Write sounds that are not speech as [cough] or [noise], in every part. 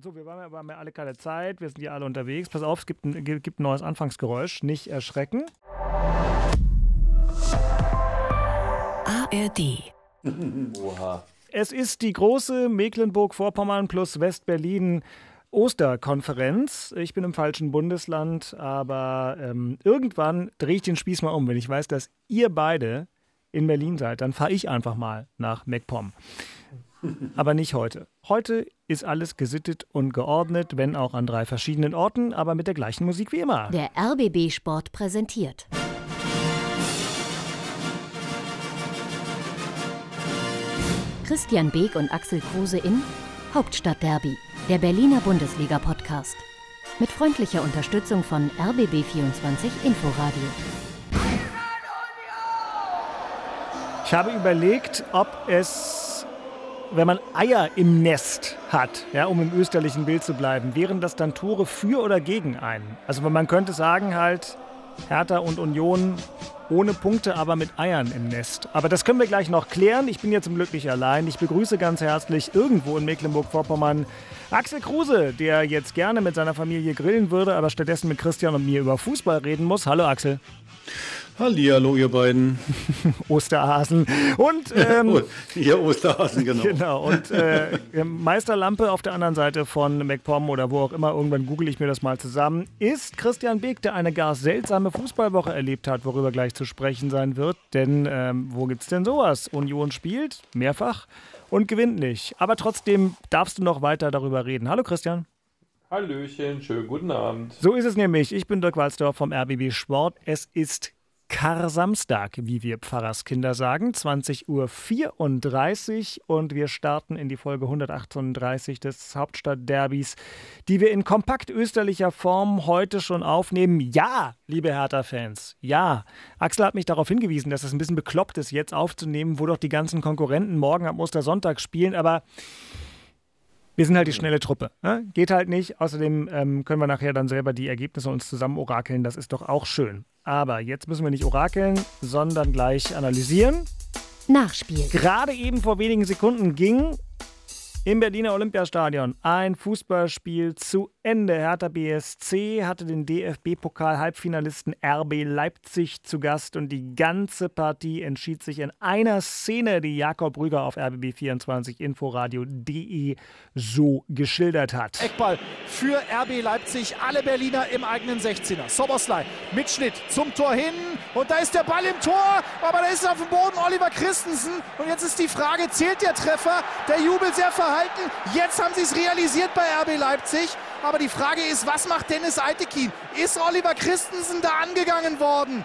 So, wir haben ja alle keine Zeit, wir sind ja alle unterwegs. Pass auf, es gibt ein, gibt ein neues Anfangsgeräusch, nicht erschrecken. ARD. [laughs] Oha. Es ist die große Mecklenburg-Vorpommern plus West-Berlin Osterkonferenz. Ich bin im falschen Bundesland, aber ähm, irgendwann drehe ich den Spieß mal um. Wenn ich weiß, dass ihr beide in Berlin seid, dann fahre ich einfach mal nach MacPom. Aber nicht heute. Heute ist alles gesittet und geordnet, wenn auch an drei verschiedenen Orten, aber mit der gleichen Musik wie immer. Der RBB Sport präsentiert. Christian Beek und Axel Kruse in Hauptstadtderby, der Berliner Bundesliga-Podcast. Mit freundlicher Unterstützung von RBB24 Inforadio. Ich habe überlegt, ob es, wenn man Eier im Nest hat, ja, um im österlichen Bild zu bleiben, wären das dann Tore für oder gegen einen? Also man könnte sagen halt, Hertha und Union ohne Punkte, aber mit Eiern im Nest. Aber das können wir gleich noch klären. Ich bin hier zum Glück nicht allein. Ich begrüße ganz herzlich irgendwo in Mecklenburg-Vorpommern Axel Kruse, der jetzt gerne mit seiner Familie grillen würde, aber stattdessen mit Christian und mir über Fußball reden muss. Hallo Axel. Hallihallo, ihr beiden. [laughs] Osterhasen. Und ähm, ihr Osterhasen, genau. [laughs] Genau. Und äh, [laughs] Meisterlampe auf der anderen Seite von MacPom oder wo auch immer, irgendwann google ich mir das mal zusammen, ist Christian Beek, der eine gar seltsame Fußballwoche erlebt hat, worüber gleich zu sprechen sein wird. Denn ähm, wo gibt's denn sowas? Union spielt mehrfach und gewinnt nicht. Aber trotzdem darfst du noch weiter darüber reden. Hallo Christian. Hallöchen, schönen guten Abend. So ist es nämlich. Ich bin Dirk Walzdorf vom RBB Sport. Es ist Kar-Samstag, wie wir Pfarrerskinder sagen, 20.34 Uhr und wir starten in die Folge 138 des Hauptstadtderbys, die wir in kompakt österlicher Form heute schon aufnehmen. Ja, liebe Hertha-Fans, ja. Axel hat mich darauf hingewiesen, dass es ein bisschen bekloppt ist, jetzt aufzunehmen, wo doch die ganzen Konkurrenten morgen am Ostersonntag spielen, aber wir sind halt die schnelle Truppe. Ne? Geht halt nicht. Außerdem ähm, können wir nachher dann selber die Ergebnisse uns zusammen orakeln. Das ist doch auch schön. Aber jetzt müssen wir nicht orakeln, sondern gleich analysieren. Nachspiel. Gerade eben vor wenigen Sekunden ging im Berliner Olympiastadion ein Fußballspiel zu Ende. Hertha BSC hatte den DFB-Pokal-Halbfinalisten RB Leipzig zu Gast und die ganze Partie entschied sich in einer Szene, die Jakob Brüger auf RBB24 Inforadio.de so geschildert hat. Eckball für RB Leipzig, alle Berliner im eigenen 16er. Soboslai mit Schnitt zum Tor hin und da ist der Ball im Tor, aber da ist auf dem Boden Oliver Christensen und jetzt ist die Frage, zählt der Treffer? Der Jubel sehr verhalten. Jetzt haben sie es realisiert bei RB Leipzig. Aber die Frage ist, was macht Dennis Altekin? Ist Oliver Christensen da angegangen worden?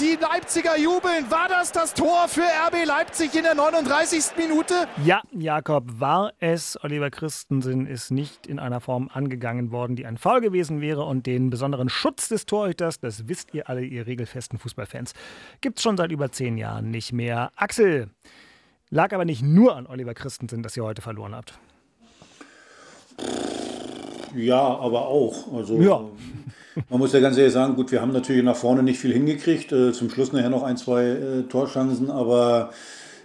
Die Leipziger jubeln. War das das Tor für RB Leipzig in der 39. Minute? Ja, Jakob, war es. Oliver Christensen ist nicht in einer Form angegangen worden, die ein Foul gewesen wäre. Und den besonderen Schutz des Torhüters, das wisst ihr alle, ihr regelfesten Fußballfans, gibt es schon seit über zehn Jahren nicht mehr. Axel, lag aber nicht nur an Oliver Christensen, dass ihr heute verloren habt. Ja, aber auch. Also, Ja. [laughs] Man muss ja ganz ehrlich sagen, gut, wir haben natürlich nach vorne nicht viel hingekriegt. Äh, zum Schluss nachher noch ein, zwei äh, Torchancen, aber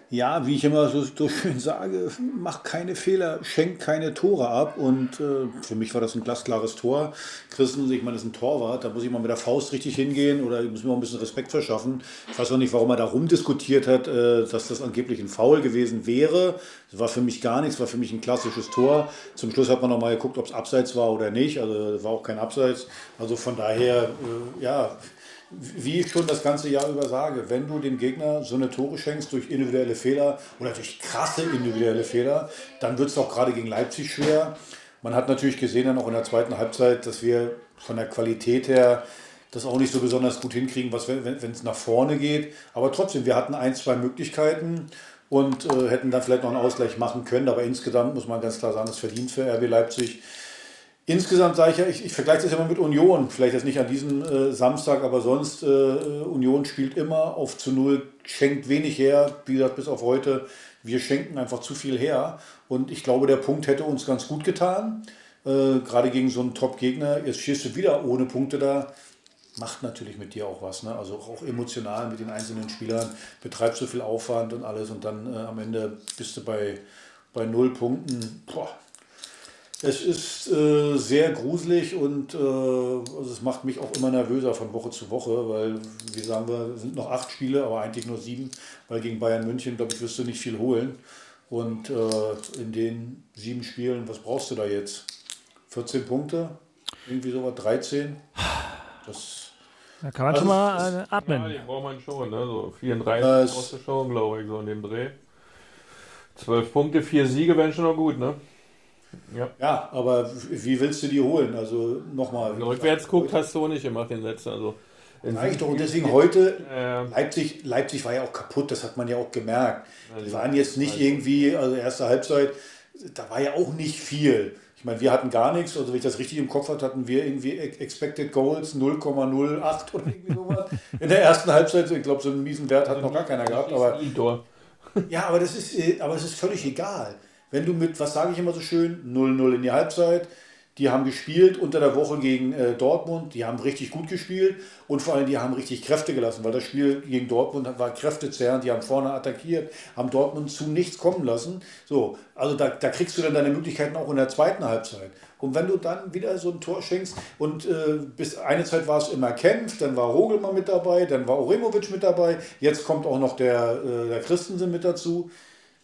ja, wie ich immer so, so schön sage, mach keine Fehler, schenk keine Tore ab. Und äh, für mich war das ein glasklares Tor. Christen, ich meine, das ist ein Torwart, da muss ich mal mit der Faust richtig hingehen oder ich muss mir auch ein bisschen Respekt verschaffen. Ich weiß auch nicht, warum er da rumdiskutiert hat, äh, dass das angeblich ein Foul gewesen wäre. Das war für mich gar nichts, war für mich ein klassisches Tor. Zum Schluss hat man noch mal geguckt, ob es abseits war oder nicht. Also war auch kein Abseits. Also von daher, äh, ja, wie ich schon das ganze Jahr über sage, wenn du dem Gegner so eine Tore schenkst durch individuelle Fehler oder durch krasse individuelle Fehler, dann wird es auch gerade gegen Leipzig schwer. Man hat natürlich gesehen dann auch in der zweiten Halbzeit, dass wir von der Qualität her das auch nicht so besonders gut hinkriegen, was wenn es nach vorne geht. Aber trotzdem, wir hatten ein, zwei Möglichkeiten und äh, hätten dann vielleicht noch einen Ausgleich machen können. Aber insgesamt muss man ganz klar sagen, das verdient für RB Leipzig. Insgesamt sage ich ja, ich, ich vergleiche das mal mit Union. Vielleicht jetzt nicht an diesem äh, Samstag, aber sonst, äh, Union spielt immer auf zu Null, schenkt wenig her, wie gesagt, bis auf heute. Wir schenken einfach zu viel her. Und ich glaube, der Punkt hätte uns ganz gut getan. Äh, gerade gegen so einen Top-Gegner. Jetzt stehst du wieder ohne Punkte da. Macht natürlich mit dir auch was. Ne? Also auch emotional mit den einzelnen Spielern. Betreibst du viel Aufwand und alles. Und dann äh, am Ende bist du bei, bei null Punkten. Boah, Es ist äh, sehr gruselig und äh, also es macht mich auch immer nervöser von Woche zu Woche, weil, wie sagen wir, es sind noch acht Spiele, aber eigentlich nur sieben, weil gegen Bayern München, glaube ich, wirst du nicht viel holen. Und äh, in den sieben Spielen, was brauchst du da jetzt? 14 Punkte? Irgendwie sowas, 13? Das, Da kann man schon mal äh, atmen. Ja, die braucht man schon, ne? So 34 Das- brauchst du schon, glaube ich, so in dem Dreh. 12 Punkte, 4 Siege wären schon noch gut, ne? Ja. ja, aber wie willst du die holen? Also nochmal. Rückwärts guckt, hast du nicht gemacht den letzten. Also, Reicht doch. Und deswegen heute, Äh, Leipzig, Leipzig war ja auch kaputt, das hat man ja auch gemerkt. Also, Die waren jetzt nicht also- irgendwie, also erste Halbzeit, da war ja auch nicht viel. Ich meine, wir hatten gar nichts, also wenn ich das richtig im Kopf hatte, hatten wir irgendwie Ex- Expected Goals 0,08 oder irgendwie sowas. [laughs] In der ersten Halbzeit, ich glaube, so einen miesen Wert hat noch gar keiner gehabt, aber ja, aber das ist, äh, aber es ist völlig egal. Wenn du mit, was sage ich immer so schön, 0-0 in die Halbzeit, die haben gespielt unter der Woche gegen äh, Dortmund, die haben richtig gut gespielt und vor allem die haben richtig Kräfte gelassen, weil das Spiel gegen Dortmund war kräftezerrend, die haben vorne attackiert, haben Dortmund zu nichts kommen lassen. So, also da, da kriegst du dann deine Möglichkeiten auch in der zweiten Halbzeit. Und wenn du dann wieder so ein Tor schenkst und äh, bis eine Zeit war es immer Kempf, dann war Rogelmann mit dabei, dann war Oremovic mit dabei, jetzt kommt auch noch der, äh, der Christensen mit dazu.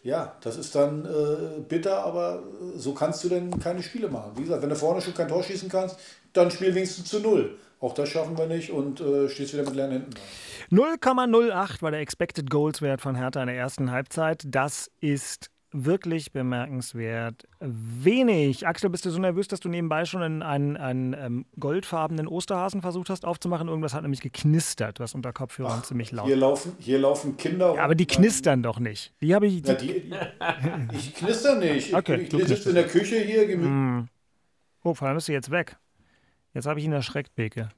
Ja, das ist dann äh, bitter, aber äh, so kannst du dann keine Spiele machen. Wie gesagt, wenn du vorne schon kein Tor schießen kannst, dann spiel wenigstens zu null. Auch das schaffen wir nicht und äh, stehst wieder mit leeren Händen da. 0,08 war der Expected Goals Wert von Hertha in der ersten Halbzeit. Das ist wirklich bemerkenswert wenig. Axel, bist du so nervös, dass du nebenbei schon einen, einen, einen ähm, goldfarbenen Osterhasen versucht hast aufzumachen? Irgendwas hat nämlich geknistert, was unter Kopfhörern ziemlich laut Hier laufen, hier laufen Kinder. Ja, aber die knistern doch nicht. Die habe ich. Ja, die, [laughs] ich knister nicht. Ich, Okay, ich, du ich sitze in der Küche hier. Hm. Oh, vor allem ist sie jetzt weg. Jetzt habe ich ihn erschreckt, Beke.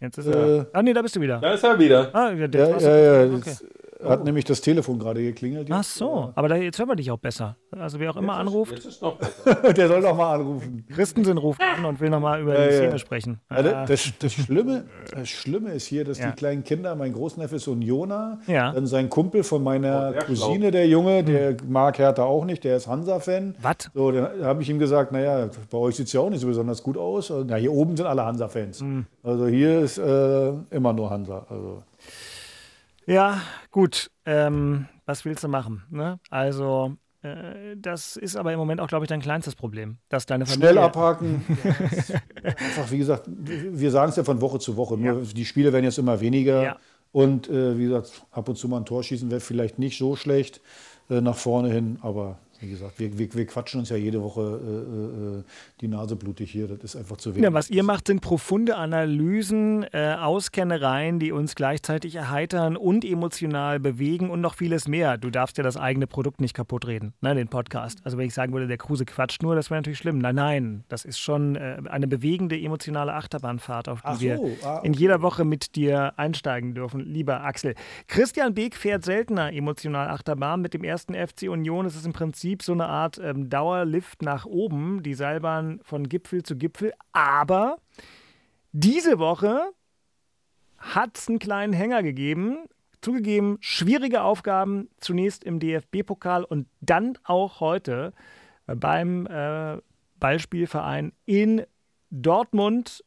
Jetzt ist er. Äh. Ah, nee, da bist du wieder. Da ist er wieder. Ah, ja, der Ja, ja, ja. Okay. Das hat nämlich das Telefon gerade geklingelt. Ach so, aber da, jetzt hören wir dich auch besser. Also wer auch immer anruft, Jetzt. [laughs] Der soll doch mal anrufen. Christensen ruft an und will nochmal über Ja, die ja. Szene sprechen. Ja, Ah, das, das, das, Schlimme, das Schlimme ist hier, dass Ja. die kleinen Kinder, mein Großneffe ist so ein Jona, Ja. dann sein Kumpel von meiner Oh, Cousine, der Junge, der mag Hertha auch nicht, der ist Hansa-Fan. Was? So, dann habe ich ihm gesagt, naja, bei euch sieht es ja auch nicht so besonders gut aus. Also, Na, hier oben sind alle Hansa-Fans. Hm. Also hier ist äh, immer nur Hansa. Also. Ja, gut. Ähm, was willst du machen? Ne? Also, äh, das ist aber im Moment auch, glaube ich, dein kleinstes Problem. Dass deine Familie. Schnell abhaken. [laughs] Einfach, wie gesagt, wir sagen es ja von Woche zu Woche. Nur die Spiele werden jetzt immer weniger. Ja. Und äh, wie gesagt, ab und zu mal ein Tor schießen wäre vielleicht nicht so schlecht äh, nach vorne hin. Aber wie gesagt, wir, wir, wir quatschen uns ja jede Woche äh, äh, die Nase blutig hier. Das ist einfach zu wenig. Ja, was ihr macht, sind profunde Analysen, äh, Auskennereien, die uns gleichzeitig erheitern und emotional bewegen und noch vieles mehr. Du darfst ja das eigene Produkt nicht kaputt reden, ne, den Podcast. Also wenn ich sagen würde, der Kruse quatscht nur, das wäre natürlich schlimm. Nein, nein, das ist schon äh, eine bewegende emotionale Achterbahnfahrt, auf die so, wir ah, in okay. jeder Woche mit dir einsteigen dürfen, lieber Axel. Christian Beek fährt seltener emotional Achterbahn. Mit dem ersten FC Union ist es im Prinzip so eine Art ähm, Dauerlift nach oben, die Seilbahn von Gipfel zu Gipfel. Aber diese Woche hat es einen kleinen Hänger gegeben. Zugegeben, schwierige Aufgaben, zunächst im DFB-Pokal und dann auch heute beim äh, Ballspielverein in Dortmund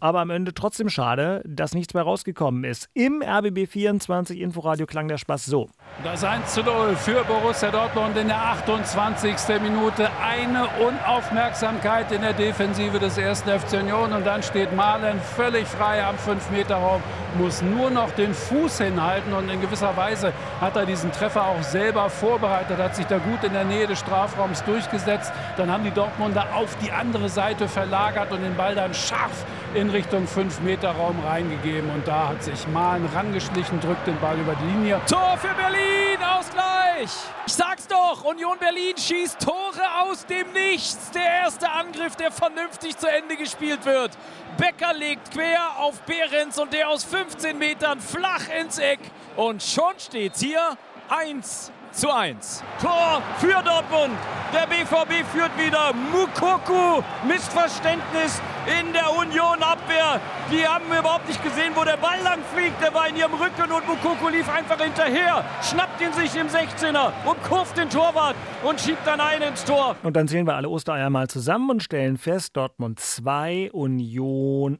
aber am Ende trotzdem schade, dass nichts mehr rausgekommen ist. Im RBB 24 Inforadio klang der Spaß so. Das 1 zu 0 für Borussia Dortmund in der 28. Minute. Eine Unaufmerksamkeit in der Defensive des ersten FC Union. Und dann steht Malen völlig frei am 5-Meter-Raum, muss nur noch den Fuß hinhalten. Und in gewisser Weise hat er diesen Treffer auch selber vorbereitet, hat sich da gut in der Nähe des Strafraums durchgesetzt. Dann haben die Dortmunder auf die andere Seite verlagert und den Ball dann scharf in Richtung 5-Meter-Raum reingegeben. Und da hat sich Malen rangeschlichen, drückt den Ball über die Linie. Tor für Berlin, Ausgleich. Ich sag's doch, Union Berlin schießt Tore aus dem Nichts. Der erste Angriff, der vernünftig zu Ende gespielt wird. Becker legt quer auf Behrens und der aus 15 Metern flach ins Eck. Und schon steht's hier 1 zu 1. Tor für Dortmund. Der BVB führt wieder. Mukoku, Missverständnis in der Union-Abwehr. Die haben überhaupt nicht gesehen, wo der Ball lang fliegt. Der war in ihrem Rücken und Mukoku lief einfach hinterher, schnappt ihn sich im 16er und kurft den Torwart und schiebt dann ein ins Tor. Und dann zählen wir alle Ostereier mal zusammen und stellen fest, Dortmund 2, Union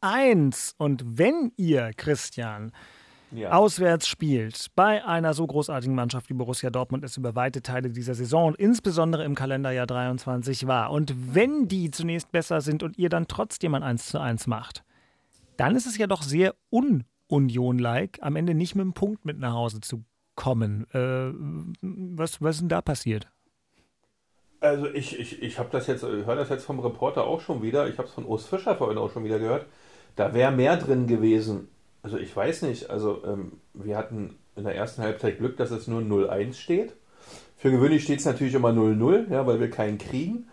1. Und wenn ihr, Christian, ja. auswärts spielt, bei einer so großartigen Mannschaft wie Borussia Dortmund es über weite Teile dieser Saison und insbesondere im Kalenderjahr 23 war. Und wenn die zunächst besser sind und ihr dann trotzdem ein 1 zu 1 macht, dann ist es ja doch sehr un-Union-like, am Ende nicht mit einem Punkt mit nach Hause zu kommen. Äh, was, was ist denn da passiert? Also ich, ich, ich habe das jetzt, höre das jetzt vom Reporter auch schon wieder, ich habe es von Urs Fischer vorhin auch schon wieder gehört. Da wäre mehr drin gewesen. Also ich weiß nicht, also ähm, wir hatten in der ersten Halbzeit Glück, dass es nur 0-1 steht. Für gewöhnlich steht es natürlich immer 0-0, ja, weil wir keinen kriegen.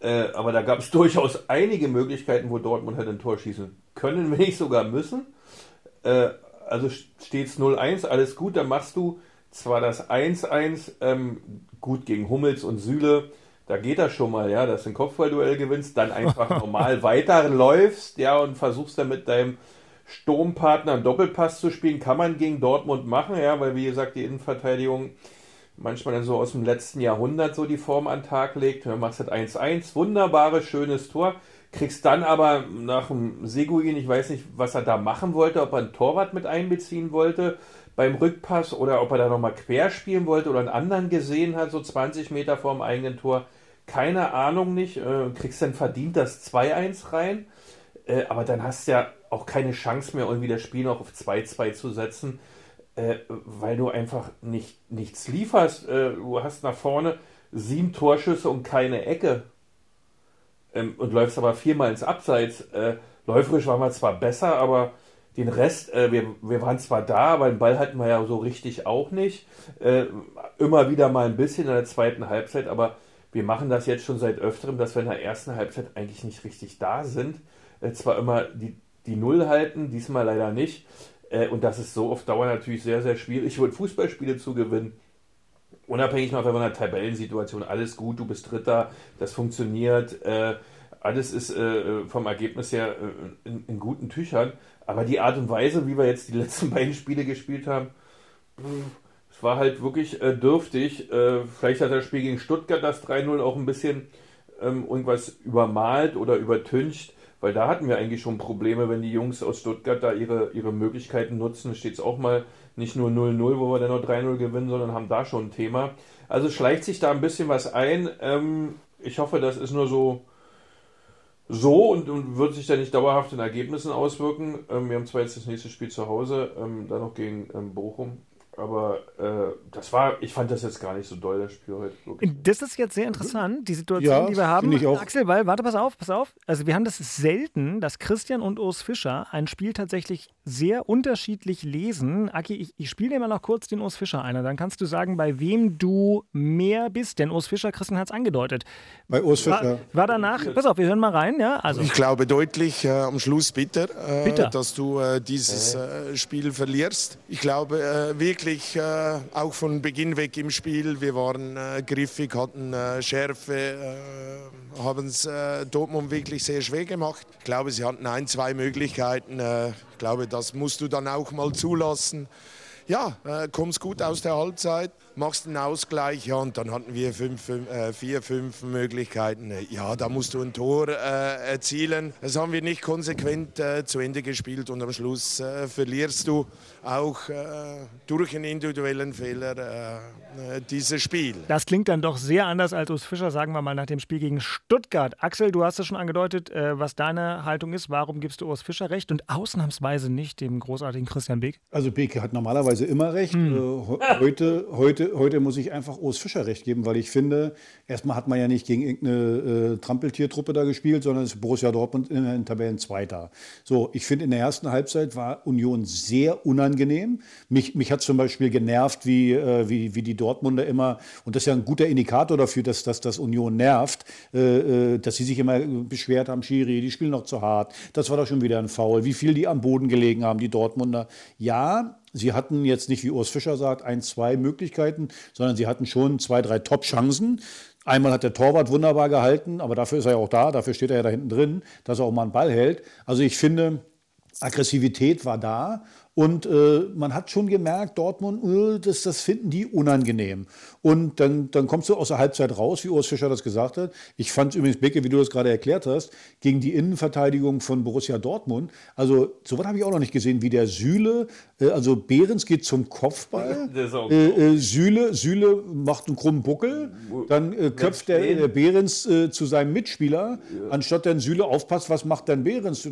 Äh, aber da gab es [laughs] durchaus einige Möglichkeiten, wo Dortmund hätte ein Tor schießen können, wenn nicht sogar müssen. Äh, also steht es 0-1, alles gut, dann machst du zwar das 1-1 ähm, gut gegen Hummels und Süle, da geht das schon mal, ja, dass du ein Kopfballduell gewinnst, dann einfach [laughs] normal weiterläufst, ja, und versuchst dann mit deinem Sturmpartner einen Doppelpass zu spielen, kann man gegen Dortmund machen, ja, weil wie gesagt die Innenverteidigung manchmal dann so aus dem letzten Jahrhundert so die Form an den Tag legt. Du machst halt 1-1, wunderbares, schönes Tor, kriegst dann aber nach dem Seguin, ich weiß nicht, was er da machen wollte, ob er einen Torwart mit einbeziehen wollte beim Rückpass oder ob er da nochmal quer spielen wollte oder einen anderen gesehen hat, so 20 Meter vor dem eigenen Tor. Keine Ahnung nicht. Äh, kriegst dann verdient das 2-1 rein. Äh, aber dann hast du ja auch keine Chance mehr, irgendwie das Spiel noch auf 2-2 zu setzen, äh, weil du einfach nicht, nichts lieferst. Äh, du hast nach vorne sieben Torschüsse und keine Ecke. Ähm, und läufst aber viermal ins Abseits. Äh, läuferisch waren wir zwar besser, aber den Rest, äh, wir, wir waren zwar da, aber den Ball hatten wir ja so richtig auch nicht. Äh, immer wieder mal ein bisschen in der zweiten Halbzeit, aber wir machen das jetzt schon seit öfterem, dass wir in der ersten Halbzeit eigentlich nicht richtig da sind äh, zwar immer die, die Null halten, diesmal leider nicht. Äh, und das ist so auf Dauer natürlich sehr, sehr schwierig, wird Fußballspiele zu gewinnen. Unabhängig mal von der Tabellensituation, alles gut, du bist Dritter, das funktioniert, äh, alles ist äh, vom Ergebnis her in, guten Tüchern. Aber die Art und Weise, wie wir jetzt die [laughs] letzten beiden Spiele gespielt haben, es war halt wirklich dürftig. Vielleicht hat das Spiel gegen Stuttgart das 3-0 auch ein bisschen ähm, irgendwas übermalt oder übertüncht. Weil da hatten wir eigentlich schon Probleme, wenn die Jungs aus Stuttgart da ihre, ihre Möglichkeiten nutzen. Steht es auch mal nicht nur 0-0, wo wir dann nur 3-0 gewinnen, sondern haben da schon ein Thema. Also schleicht sich da ein bisschen was ein. Ähm, ich hoffe, das ist nur so, so und, und, wird sich da nicht dauerhaft in Ergebnissen auswirken. Ähm, wir haben zwar jetzt das nächste Spiel zu Hause, ähm, dann noch gegen ähm, Bochum. Aber äh, das war, ich fand das jetzt gar nicht so doll, das Spiel heute. Wirklich. Das ist jetzt sehr interessant, die Situation, ja, die wir haben. Ich auch. Axel, weil, warte, pass auf, pass auf. Also wir haben das selten, dass Christian und Urs Fischer ein Spiel tatsächlich sehr unterschiedlich lesen. Aki, ich, ich spiele dir mal noch kurz den Urs Fischer ein. Dann kannst du sagen, bei wem du mehr bist. Denn Urs Fischer, Christian hat es angedeutet. Bei Urs Fischer. War, war, danach, pass auf, wir hören mal rein. Ja? Also. Ich glaube deutlich äh, am Schluss bitter, äh, bitter. dass du äh, dieses äh, Spiel verlierst. Ich glaube äh, wirklich, wirklich äh, auch von Beginn weg im Spiel. Wir waren äh, griffig, hatten äh, Schärfe, äh, haben es äh, Dortmund wirklich sehr schwer gemacht. Ich glaube, sie hatten ein, zwei Möglichkeiten. Äh, ich glaube, das musst du dann auch mal zulassen. Ja, kommst gut aus der Halbzeit machst einen Ausgleich ja, und dann hatten wir fünf, fünf, vier, fünf Möglichkeiten. Ja, da musst du ein Tor erzielen. Das haben wir nicht konsequent zu Ende gespielt und am Schluss verlierst du auch äh, durch einen individuellen Fehler äh, dieses Spiel. Das klingt dann doch sehr anders als Urs Fischer, sagen wir mal, nach dem Spiel gegen Stuttgart. Axel, du hast es schon angedeutet, was deine Haltung ist. Warum gibst du Urs Fischer recht und ausnahmsweise nicht dem großartigen Christian Beek? Also Beek hat normalerweise immer recht. Hm. heute, heute heute, muss ich einfach Urs Fischer recht geben, weil ich finde, erstmal hat man ja nicht gegen irgendeine äh, Trampeltiertruppe da gespielt, sondern es ist Borussia Dortmund in den Tabellen Zweiter. So, ich finde, in der ersten Halbzeit war Union sehr unangenehm. Mich, mich hat zum Beispiel genervt, wie, äh, wie, wie die Dortmunder immer, und das ist ja ein guter Indikator dafür, dass, dass das Union nervt, äh, äh, dass sie sich immer beschwert haben, Schiri, die spielen noch zu hart, das war doch schon wieder ein Foul, wie viel die am Boden gelegen haben, die Dortmunder. Ja, Sie hatten jetzt nicht, wie Urs Fischer sagt, ein, zwei Möglichkeiten, sondern sie hatten schon zwei, drei Top-Chancen. Einmal hat der Torwart wunderbar gehalten, aber dafür ist er ja auch da, dafür steht er ja da hinten drin, dass er auch mal einen Ball hält. Also ich finde, Aggressivität war da und äh, man hat schon gemerkt, Dortmund, uh, das, das finden die unangenehm. Und dann, dann kommst du aus der Halbzeit raus, wie Urs Fischer das gesagt hat. Ich fand übrigens, Beke, wie du das gerade erklärt hast, gegen die Innenverteidigung von Borussia Dortmund. Also, sowas habe ich auch noch nicht gesehen, wie der Sühle, äh, also Behrens geht zum Kopfball. Äh, äh, Sühle, Sühle macht einen krummen Buckel. Dann äh, köpft der, der Behrens äh, zu seinem Mitspieler. Ja. Anstatt dann Sühle aufpasst, was macht denn Behrens?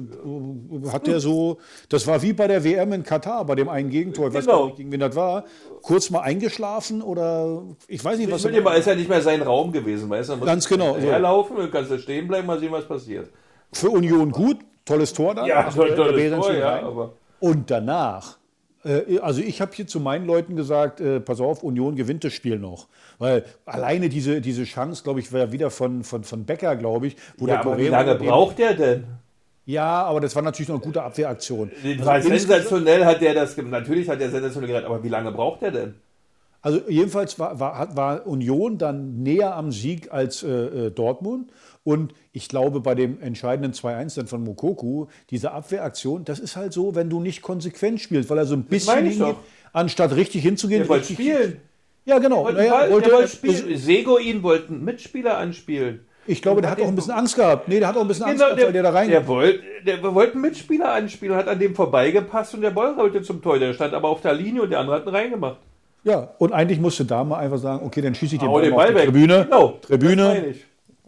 Hat der so, das war wie bei der WM in Katar Katar bei dem einen Gegentor, ich weiß genau. gar nicht, gegen wen das war, kurz mal eingeschlafen oder ich weiß nicht, was. Ich mal, ist ja nicht mehr sein Raum gewesen, weißt du? Ganz genau. Herlaufen, so. kannst du stehen bleiben, mal sehen, was passiert. Für Union gut, tolles Tor da. Ja, toll, tolles Tor, ja, Und danach äh, also ich habe hier zu meinen Leuten gesagt, äh, pass auf, Union gewinnt das Spiel noch. Weil alleine diese, diese Chance, glaube ich, war wieder von, von, von Becker, glaube ich. Wo ja, der aber wie lange braucht der denn? Ja, aber das war natürlich noch eine gute Abwehraktion. Also sensationell hat der das, natürlich hat der sensationell gerettet, aber wie lange braucht der denn? Also jedenfalls war, war, war Union dann näher am Sieg als äh, äh Dortmund. Und ich glaube, bei dem entscheidenden 2-1 dann von Mokoku, diese Abwehraktion, das ist halt so, wenn du nicht konsequent spielst, weil er so ein bisschen hingeht, anstatt richtig hinzugehen. Der wollte spielen. Ja, genau. Der wollte, naja, wollte, der wollte spielen. Sego ihn wollten Mitspieler anspielen. Ich glaube, der hat auch ein bisschen Angst gehabt. Nee, der hat auch ein bisschen Angst genau, gehabt, der, weil der da rein. Der wollte, der wollte einen Mitspieler anspielen, hat an dem vorbeigepasst und der Ball rollte zum Tor. Der stand aber auf der Linie und der andere hat ihn reingemacht. Ja, und eigentlich musste da mal einfach sagen, okay, dann schieße ich den, Ball, den Ball auf die weg. Tribüne. Genau, Tribüne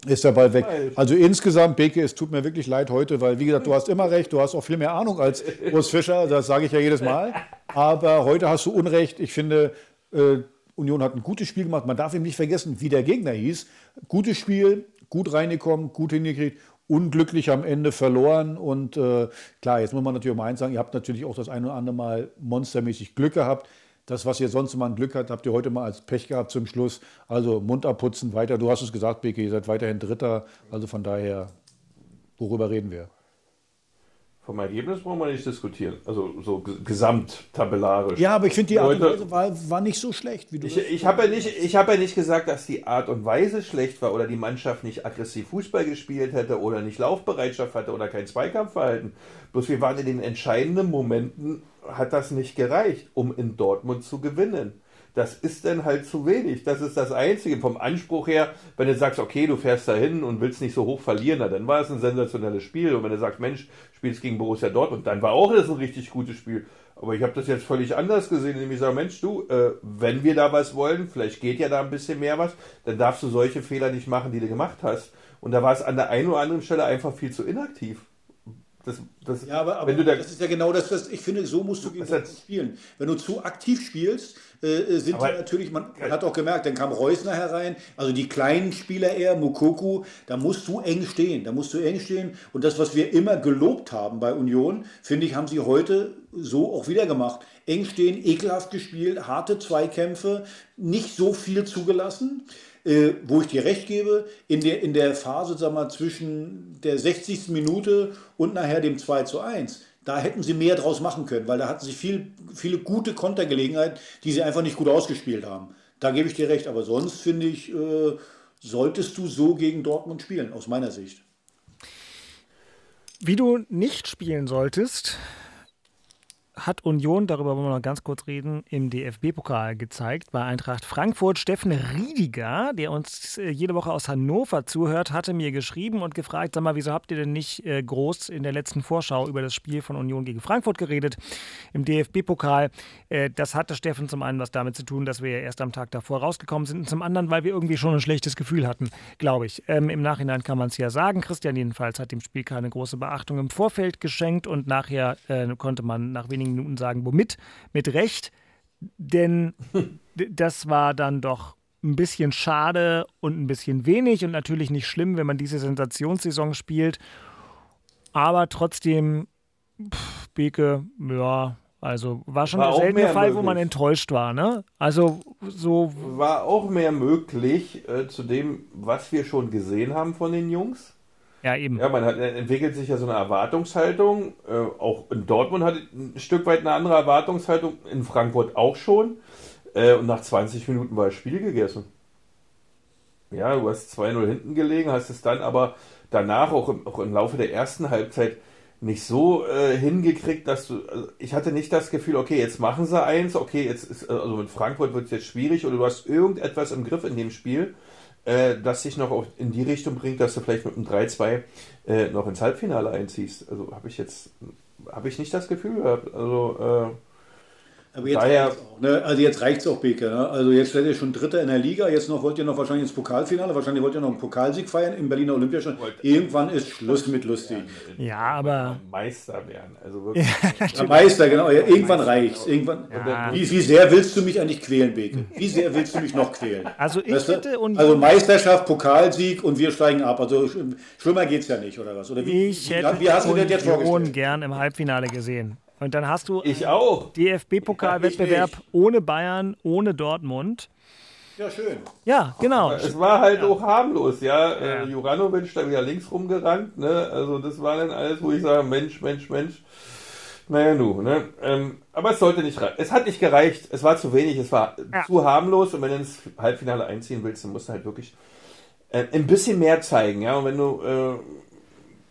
ist der Ball weg. Also insgesamt, Beke, es tut mir wirklich leid heute, weil wie gesagt, du hast immer recht, du hast auch viel mehr Ahnung als Urs Fischer, das sage ich ja jedes Mal. Aber heute hast du Unrecht. Ich finde, äh, Union hat ein gutes Spiel gemacht. Man darf ihm nicht vergessen, wie der Gegner hieß. Gutes Spiel, gut reingekommen, gut hingekriegt, unglücklich am Ende verloren. Und äh, klar, jetzt muss man natürlich mal eins sagen, ihr habt natürlich auch das eine oder andere Mal monstermäßig Glück gehabt. Das, was ihr sonst immer ein Glück habt, habt ihr heute mal als Pech gehabt zum Schluss. Also Mund abputzen, weiter. Du hast es gesagt, Beke, ihr seid weiterhin Dritter. Also von daher, worüber reden wir? Vom Ergebnis brauchen wir nicht diskutieren. Also so gesamttabellarisch. Ja, aber ich finde die Art und Weise war, war, nicht so schlecht, wie du Ich, ich habe ja, nicht, hab ja nicht gesagt, dass die Art und Weise schlecht war oder die Mannschaft nicht aggressiv Fußball gespielt hätte oder nicht Laufbereitschaft hatte oder kein Zweikampfverhalten. Bloß wir waren in den entscheidenden Momenten, hat das nicht gereicht, um in Dortmund zu gewinnen das ist dann halt zu wenig. Das ist das Einzige. Vom Anspruch her, wenn du sagst, okay, du fährst da hin und willst nicht so hoch verlieren, na, dann war es ein sensationelles Spiel. Und wenn du sagst, Mensch, spielst gegen Borussia Dortmund, dann war auch das ein richtig gutes Spiel. Aber ich habe das jetzt völlig anders gesehen, indem ich sage, Mensch, du, äh, wenn wir da was wollen, vielleicht geht ja da ein bisschen mehr was, dann darfst du solche Fehler nicht machen, die du gemacht hast. Und da war es an der einen oder anderen Stelle einfach viel zu inaktiv. Das, das, ja, aber, aber da, das ist ja genau das, was ich finde, so musst du gegen spielen. Wenn du zu aktiv spielst, äh, äh, sind aber, ja natürlich, man, man, hat auch gemerkt, dann kam Reusner herein, also die kleinen Spieler eher, Mukoku, da musst du eng stehen, da musst du eng stehen. Und das, was wir immer gelobt haben bei Union, finde ich, haben sie heute so auch wieder gemacht. Eng stehen, ekelhaft gespielt, harte Zweikämpfe, nicht so viel zugelassen. Äh, wo ich dir recht gebe, in der, in der Phase sag mal, zwischen der 60. Minute und nachher dem 2 zu 1, da hätten sie mehr draus machen können, weil da hatten sie viel, viele gute Kontergelegenheiten, die sie einfach nicht gut ausgespielt haben. Da gebe ich dir recht, aber sonst finde ich, äh, solltest du so gegen Dortmund spielen, aus meiner Sicht. Wie du nicht spielen solltest, hat Union, darüber wollen wir noch ganz kurz reden, im DFB-Pokal gezeigt. Bei Eintracht Frankfurt Steffen Riediger, der uns äh, jede Woche aus Hannover zuhört, hatte mir geschrieben und gefragt, sag mal, wieso habt ihr denn nicht äh, groß in der letzten Vorschau über das Spiel von Union gegen Frankfurt geredet im DFB-Pokal? Äh, das hatte Steffen zum einen was damit zu tun, dass wir ja erst am Tag davor rausgekommen sind und zum anderen, weil wir irgendwie schon ein schlechtes Gefühl hatten, glaube ich. Ähm, Im Nachhinein kann man es ja sagen. Christian jedenfalls hat dem Spiel keine große Beachtung im Vorfeld geschenkt und nachher konnte man nach wenigen wenigen Minuten sagen, womit? Mit Recht, denn das war dann doch ein bisschen schade und ein bisschen wenig und natürlich nicht schlimm, wenn man diese Sensationssaison spielt. Aber trotzdem, pff, Beke, ja, also war schon war der seltene Fall, möglich. wo man enttäuscht war, ne? Also so. War auch mehr möglich äh, zu dem, was wir schon gesehen haben von den Jungs. Ja, eben. Ja, man hat, entwickelt sich ja so eine Erwartungshaltung. Äh, auch in Dortmund hat ein Stück weit eine andere Erwartungshaltung, in Frankfurt auch schon. Äh, und nach 20 Minuten war das Spiel gegessen. Ja, du hast 2-0 hinten gelegen, hast es dann aber danach auch im, auch im Laufe der ersten Halbzeit nicht so äh, hingekriegt, dass du. Also ich hatte nicht das Gefühl, okay, jetzt machen sie eins, okay, jetzt ist, also mit Frankfurt wird es jetzt schwierig oder du hast irgendetwas im Griff in dem Spiel, äh, das dich noch in die Richtung bringt, dass du vielleicht mit einem 3-2 äh, noch ins Halbfinale einziehst. Also habe ich jetzt habe ich nicht das Gefühl gehabt. Also äh, aber jetzt Daher, auch, ne? Also jetzt reicht es auch, Beke. Ne? Also jetzt seid ihr schon Dritter in der Liga. Jetzt noch wollt ihr noch wahrscheinlich ins Pokalfinale. Wahrscheinlich wollt ihr noch einen Pokalsieg feiern im Berliner Olympiastadion. Irgendwann ist Schluss mit lustig. Ja, aber Meister werden. Also [laughs] wirklich. ja, Meister, genau. Ja, irgendwann reicht Irgendwann. Ja. Wie, wie, sehr willst du mich eigentlich quälen, Beke? Wie sehr willst du mich noch quälen? Also ich weißt hätte und also Meisterschaft, Pokalsieg und wir steigen ab. Also schlimmer geht es ja nicht oder was? Oder wie, ich hätte wie, wie hast du denn jetzt vorgestellt? gern im Halbfinale gesehen. Und dann hast du ich auch. DFB-Pokalwettbewerb ohne Bayern, ohne Dortmund. Ja, schön. Ja, genau. Es war halt ja. auch harmlos, ja. ja. Äh, Juranovic da wieder links rumgerannt, ne? Also das war dann alles, wo ich sage, Mensch, Mensch, Mensch. Naja, nu, ne? Ähm, aber es sollte nicht reichen. Es hat nicht gereicht. Es war zu wenig. Es war ja. zu harmlos. Und wenn du ins Halbfinale einziehen willst, dann musst du halt wirklich äh, ein bisschen mehr zeigen, ja. Und wenn du äh,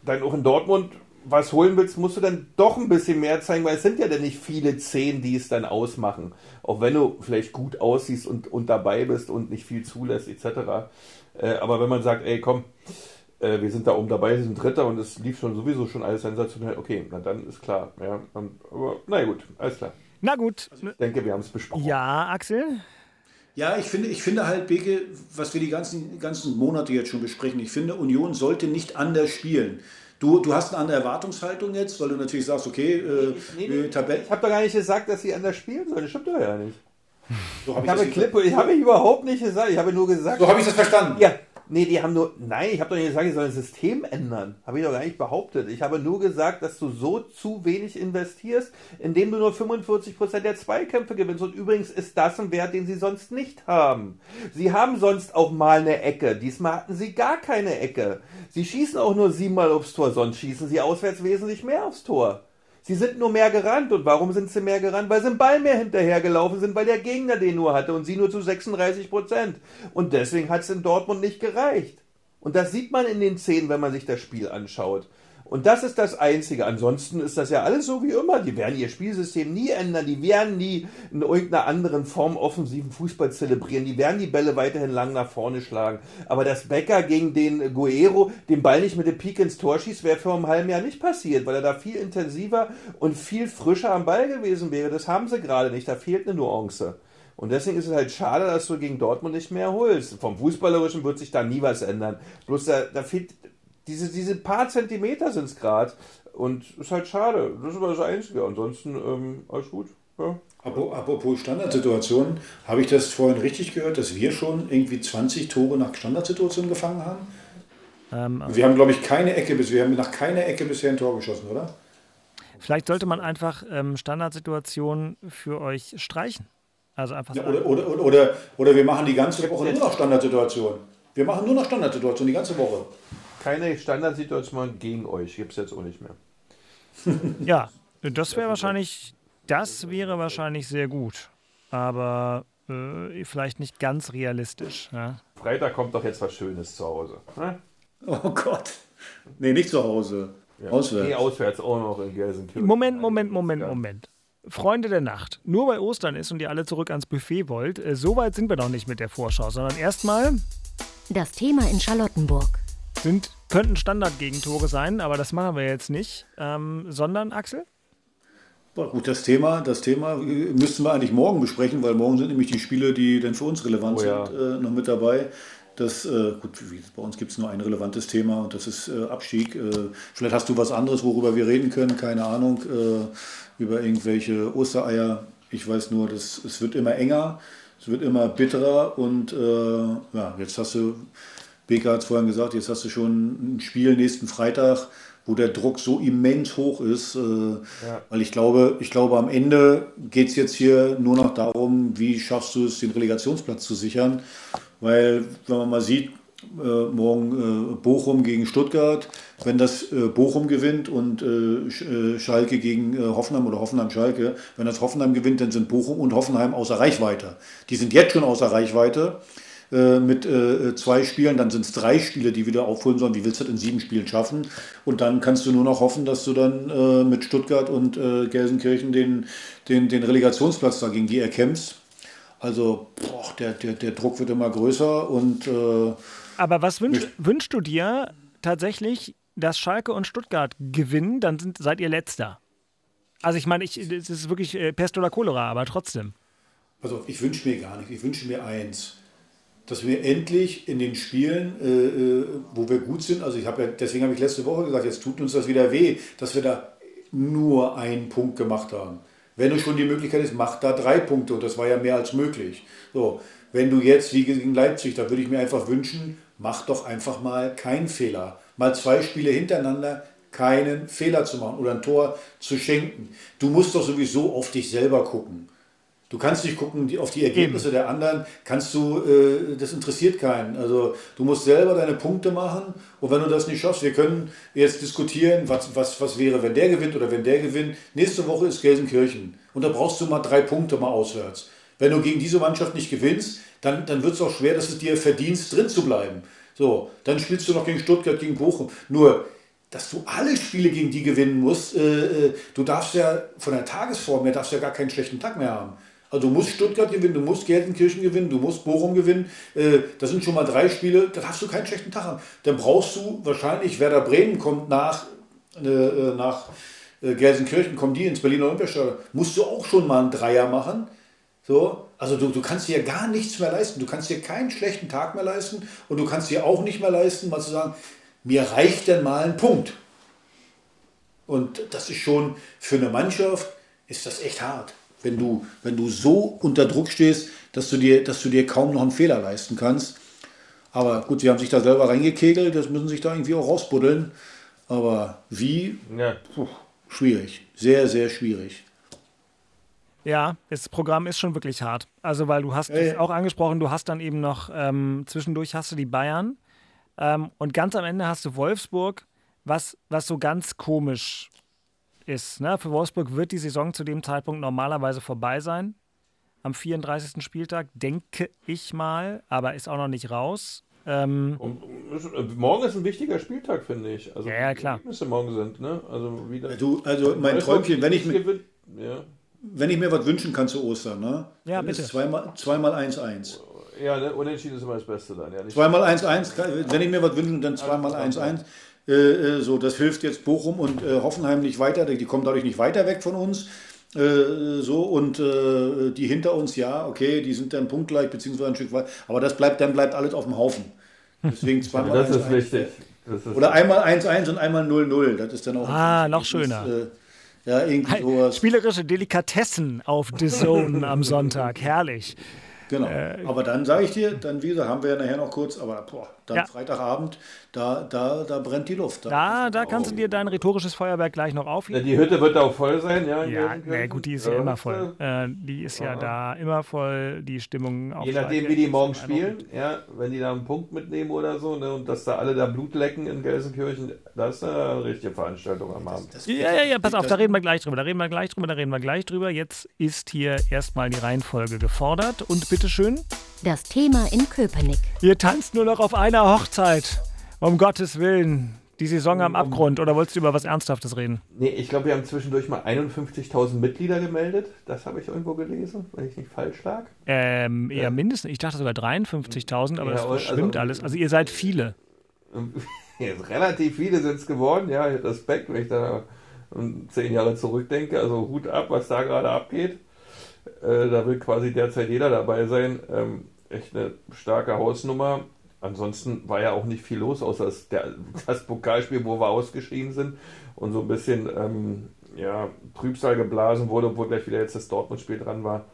dann auch in Dortmund was holen willst, musst du dann doch ein bisschen mehr zeigen, weil es sind ja dann nicht viele zehn, die es dann ausmachen. Auch wenn du vielleicht gut aussiehst und, und dabei bist und nicht viel zulässt, etc. Äh, aber wenn man sagt, ey, komm, äh, wir sind da oben dabei, wir sind Dritter und es lief schon sowieso schon alles sensationell, okay, na dann ist klar. Ja, und, aber na gut, alles klar. Na gut. Also ich denke, wir haben es besprochen. Ja, Axel? Ja, ich finde, ich finde halt, Beke, was wir die ganzen, ganzen Monate jetzt schon besprechen, ich finde, Union sollte nicht anders spielen. Du, du hast eine andere Erwartungshaltung jetzt, weil du natürlich sagst, okay, äh, nee, nee, Tabelle. Ich habe doch gar nicht gesagt, dass sie anders spielen sollen. Das stimmt doch ja nicht. So hab ich, ich habe Klippe, ich habe überhaupt nicht gesagt. Ich habe nur gesagt. So habe ich das verstanden. Ja, Nee, die haben nur. Nein, ich habe doch nicht gesagt, ich soll ein System ändern. Habe ich doch gar nicht behauptet. Ich habe nur gesagt, dass du so zu wenig investierst, indem du nur 45% der Zweikämpfe gewinnst. Und übrigens ist das ein Wert, den sie sonst nicht haben. Sie haben sonst auch mal eine Ecke. Diesmal hatten sie gar keine Ecke. Sie schießen auch nur siebenmal aufs Tor, sonst schießen sie auswärts wesentlich mehr aufs Tor. Sie sind nur mehr gerannt. Und warum sind sie mehr gerannt? Weil sie im Ball mehr hinterhergelaufen sind, weil der Gegner den nur hatte und sie nur zu 36 Prozent. Und deswegen hat es in Dortmund nicht gereicht. Und das sieht man in den Szenen, wenn man sich das Spiel anschaut. Und das ist das Einzige. Ansonsten ist das ja alles so wie immer. Die werden ihr Spielsystem nie ändern. Die werden nie in irgendeiner anderen Form offensiven Fußball zelebrieren. Die werden die Bälle weiterhin lang nach vorne schlagen. Aber dass Becker gegen den Guerrero den Ball nicht mit dem Pik ins Tor schießt, wäre vor einem halben Jahr nicht passiert, weil er da viel intensiver und viel frischer am Ball gewesen wäre. Das haben sie gerade nicht. Da fehlt eine Nuance. Und deswegen ist es halt schade, dass du gegen Dortmund nicht mehr holst. Vom Fußballerischen wird sich da nie was ändern. Bloß da, da fehlt diese, diese paar Zentimeter sind es gerade. Und ist halt schade. Das ist aber das Einzige. Ansonsten ähm, alles gut. Ja. Apropos Standardsituationen, habe ich das vorhin richtig gehört, dass wir schon irgendwie 20 Tore nach Standardsituationen gefangen haben? Ähm, wir haben, glaube ich, keine Ecke bis, wir haben nach keiner Ecke bisher ein Tor geschossen, oder? Vielleicht sollte man einfach ähm, Standardsituationen für euch streichen. Also einfach ja, oder, oder, oder, oder wir machen die ganze Woche nur noch Standardsituationen. Wir machen nur noch Standardsituationen die ganze Woche keine Standardsituation gegen euch. Gibt es jetzt auch nicht mehr. [laughs] ja, das wäre wahrscheinlich, das wäre wahrscheinlich sehr gut. Aber äh, vielleicht nicht ganz realistisch. Ja? Freitag kommt doch jetzt was Schönes zu Hause. Ne? Oh Gott. Nee, nicht zu Hause. Ja. Auswärts. Nee, auswärts auch noch in Gelsenkirchen. Moment, Moment, Moment, Moment. Freunde der Nacht, nur weil Ostern ist und ihr alle zurück ans Buffet wollt, äh, so weit sind wir noch nicht mit der Vorschau, sondern erstmal das Thema in Charlottenburg. Sind könnten Standardgegentore sein, aber das machen wir jetzt nicht. Ähm, sondern, Axel? Boah, gut, das Thema, das Thema müssten wir eigentlich morgen besprechen, weil morgen sind nämlich die Spiele, die dann für uns relevant oh, ja. sind, äh, noch mit dabei. Das, äh, gut, bei uns gibt es nur ein relevantes Thema und das ist äh, Abstieg. Äh, vielleicht hast du was anderes, worüber wir reden können, keine Ahnung, äh, über irgendwelche Ostereier. Ich weiß nur, dass es wird immer enger, es wird immer bitterer und äh, ja, jetzt hast du Beka hat es vorhin gesagt, jetzt hast du schon ein Spiel nächsten Freitag, wo der Druck so immens hoch ist. Äh, ja. Weil ich glaube, ich glaube, am Ende geht es jetzt hier nur noch darum, wie schaffst du es, den Relegationsplatz zu sichern. Weil, wenn man mal sieht, äh, morgen äh, Bochum gegen Stuttgart. Wenn das äh, Bochum gewinnt und Schalke gegen Hoffenheim oder Hoffenheim-Schalke, wenn das Hoffenheim gewinnt, dann sind Bochum und Hoffenheim außer Reichweite. Die sind jetzt schon außer Reichweite mit zwei Spielen, dann sind es drei Spiele, die wieder aufholen sollen. Wie willst du das in sieben Spielen schaffen? Und dann kannst du nur noch hoffen, dass du dann mit Stuttgart und Gelsenkirchen den, den, den Relegationsplatz da gegen die erkämpfst. Also boah, der, der, der Druck wird immer größer und äh, aber was wünsch, wünschst du dir tatsächlich, dass Schalke und Stuttgart gewinnen? Dann sind, seid ihr Letzter. Also ich meine, es ist wirklich äh, Pest oder Cholera, aber trotzdem. Also ich wünsche mir gar nicht. Ich wünsche mir eins, dass wir endlich in den Spielen, äh, äh, wo wir gut sind, also ich habe ja, deswegen habe ich letzte Woche gesagt, jetzt tut uns das wieder weh, dass wir da nur einen Punkt gemacht haben. Wenn es schon die Möglichkeit ist, macht da drei Punkte und das war ja mehr als möglich. So, wenn du jetzt wie gegen Leipzig, da würde ich mir einfach wünschen, mach doch einfach mal keinen Fehler. Mal zwei Spiele hintereinander keinen Fehler zu machen oder ein Tor zu schenken. Du musst doch sowieso auf dich selber gucken. Du kannst nicht gucken auf die Ergebnisse Eben. der anderen, kannst du, äh, das interessiert keinen. Also du musst selber deine Punkte machen und wenn du das nicht schaffst, wir können jetzt diskutieren, was, was, was wäre, wenn der gewinnt oder wenn der gewinnt. Nächste Woche ist Gelsenkirchen und da brauchst du mal drei Punkte mal auswärts. Wenn du gegen diese Mannschaft nicht gewinnst, dann, dann wird es auch schwer, dass es dir verdienst, drin zu bleiben. So, dann spielst du noch gegen Stuttgart, gegen Bochum. Nur, dass du alle Spiele gegen die gewinnen musst, äh, äh, du darfst ja von der Tagesform her, darfst ja gar keinen schlechten Tag mehr haben. Also du musst Stuttgart gewinnen, du musst Gelsenkirchen gewinnen, du musst Bochum gewinnen. Äh, das sind schon mal drei Spiele, da darfst du keinen schlechten Tag haben. Dann brauchst du wahrscheinlich, Werder Bremen kommt nach, äh, äh nach Gelsenkirchen, kommen die ins Berliner Olympiastadion. Musst du auch schon mal einen Dreier machen. So, also du, du kannst dir gar nichts mehr leisten. Du kannst dir keinen schlechten Tag mehr leisten und du kannst dir auch nicht mehr leisten, mal zu sagen, mir reicht denn mal ein Punkt. Und das ist schon für eine Mannschaft, ist das echt hart. Wenn du, wenn du so unter Druck stehst, dass du, dir, dass du dir kaum noch einen Fehler leisten kannst. Aber gut, sie haben sich da selber reingekegelt, das müssen sich da irgendwie auch rausbuddeln. Aber wie? Ja. Puh, schwierig. Sehr, sehr schwierig. Ja, das Programm ist schon wirklich hart. Also, weil du hast es auch angesprochen, du hast dann eben noch ähm, zwischendurch hast du die Bayern ähm, und ganz am Ende hast du Wolfsburg, was, was so ganz komisch ist. Ne? Für Wolfsburg wird die Saison zu dem Zeitpunkt normalerweise vorbei sein. Am 34. Spieltag, denke ich mal, aber ist auch noch nicht raus. Ähm, und, morgen ist ein wichtiger Spieltag, finde ich. Also, ja, ja, klar. Die morgen sind, ne? Also, wieder. Du, also mein Träumchen, wenn ich mir. Ja wenn ich mir was wünschen kann zu Ostern, ne? Ja, bitte. Zweimal 1-1. Ja, ne? Unentschieden ist immer das Beste dann. Ja, zweimal 1-1, wenn ich mir was wünschen, dann zweimal 1-1. Äh, äh, so, das hilft jetzt Bochum und äh, Hoffenheim nicht weiter, die kommen dadurch nicht weiter weg von uns. Äh, so und äh, die hinter uns, ja, okay, die sind dann punktgleich, beziehungsweise ein Stück weit, aber das bleibt, dann bleibt alles auf dem Haufen. Deswegen [laughs] zweimal Das 1 -1. ist wichtig. Das ist Oder einmal 1-1 und einmal 0-0, das ist dann auch. Ah, noch schöner. Ist, äh, ja, irgendwie sowas. Spielerische Delikatessen auf The Zone am Sonntag. Herrlich. Genau. Aber dann sage ich dir, dann wie gesagt, haben wir ja nachher noch kurz, aber boah, dann ja. Freitagabend, da, da, da brennt die Luft. Da, da, da kannst du dir dein rhetorisches Feuerwerk gleich noch aufheben. Die Hütte wird auch voll sein, ja? Ja, nee, gut, die ist ja, ja immer voll. Äh, die ist ja, ja da immer voll, die Stimmung auch. Je nachdem, wie die morgen spielen, ja, wenn die da einen Punkt mitnehmen oder so, ne, und dass da alle da Blut lecken in Gelsenkirchen, das ist eine richtige Veranstaltung am Abend. Das, das, ja, ja, ja, pass auf, da reden wir gleich drüber, da reden wir gleich drüber, da reden wir gleich drüber. Jetzt ist hier erstmal die Reihenfolge gefordert und bitteschön. Das Thema in Köpenick. Ihr tanzt nur noch auf einer Hochzeit. Um Gottes Willen. Die Saison am Abgrund. Oder wolltest du über was Ernsthaftes reden? Nee, ich glaube, wir haben zwischendurch mal 51.000 Mitglieder gemeldet. Das habe ich irgendwo gelesen, wenn ich nicht falsch lag. Ähm, eher ja. mindestens. Ich dachte sogar 53.000, aber ja, das verschwimmt also, alles. Also ihr seid viele. [laughs] Jetzt relativ viele sind es geworden. Ja, Respekt, wenn ich da zehn Jahre zurückdenke. Also Hut ab, was da gerade abgeht. Äh, da will quasi derzeit jeder dabei sein. Ähm, echt eine starke Hausnummer. Ansonsten war ja auch nicht viel los, außer das, der, das Pokalspiel, wo wir ausgeschieden sind und so ein bisschen ähm, ja, Trübsal geblasen wurde, obwohl gleich wieder jetzt das Dortmund-Spiel dran war.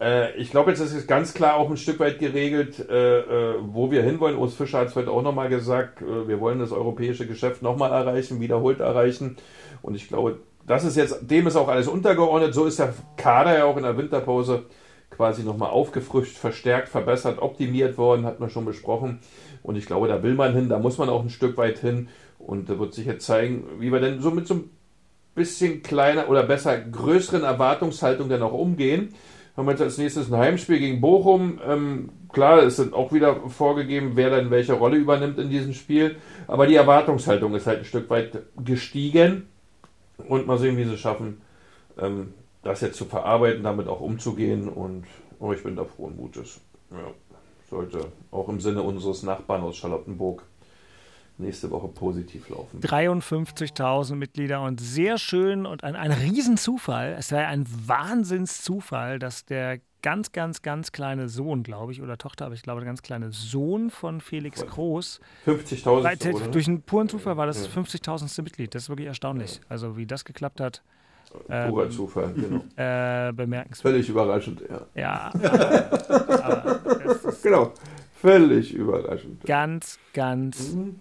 Äh, ich glaube, jetzt ist es ganz klar auch ein Stück weit geregelt, äh, äh, wo wir hinwollen. Urs Fischer hat es heute auch nochmal gesagt, äh, wir wollen das europäische Geschäft nochmal erreichen, wiederholt erreichen. Und ich glaube, das ist jetzt, dem ist auch alles untergeordnet. So ist der Kader ja auch in der Winterpause quasi nochmal aufgefrischt, verstärkt, verbessert, optimiert worden, hat man schon besprochen. Und ich glaube, da will man hin, da muss man auch ein Stück weit hin. Und da wird sich jetzt zeigen, wie wir denn so mit so ein bisschen kleiner oder besser größeren Erwartungshaltung dann auch umgehen. Haben wir jetzt als nächstes ein Heimspiel gegen Bochum. Ähm, klar, es sind auch wieder vorgegeben, wer dann welche Rolle übernimmt in diesem Spiel. Aber die Erwartungshaltung ist halt ein Stück weit gestiegen. Und mal sehen, wie sie es schaffen, ähm, das jetzt zu verarbeiten, damit auch umzugehen. Und oh, ich bin da frohen Mutes. Ja, sollte auch im Sinne unseres Nachbarn aus Charlottenburg nächste Woche positiv laufen. 53.000 Mitglieder und sehr schön und ein, ein Riesenzufall. Es wäre ein Wahnsinnszufall, dass der ganz, ganz, ganz kleine Sohn, glaube ich, oder Tochter, aber ich glaube, der ganz kleine Sohn von Felix Groß. 50.000. Durch einen puren Zufall war das 50.000. Mitglied. Das ist wirklich erstaunlich. Also, wie das geklappt hat. Purer ähm, Zufall, genau. [laughs] Äh, bemerkenswert. Völlig überraschend, ja. Ja. [laughs] genau. Völlig überraschend. Ganz, ganz mhm.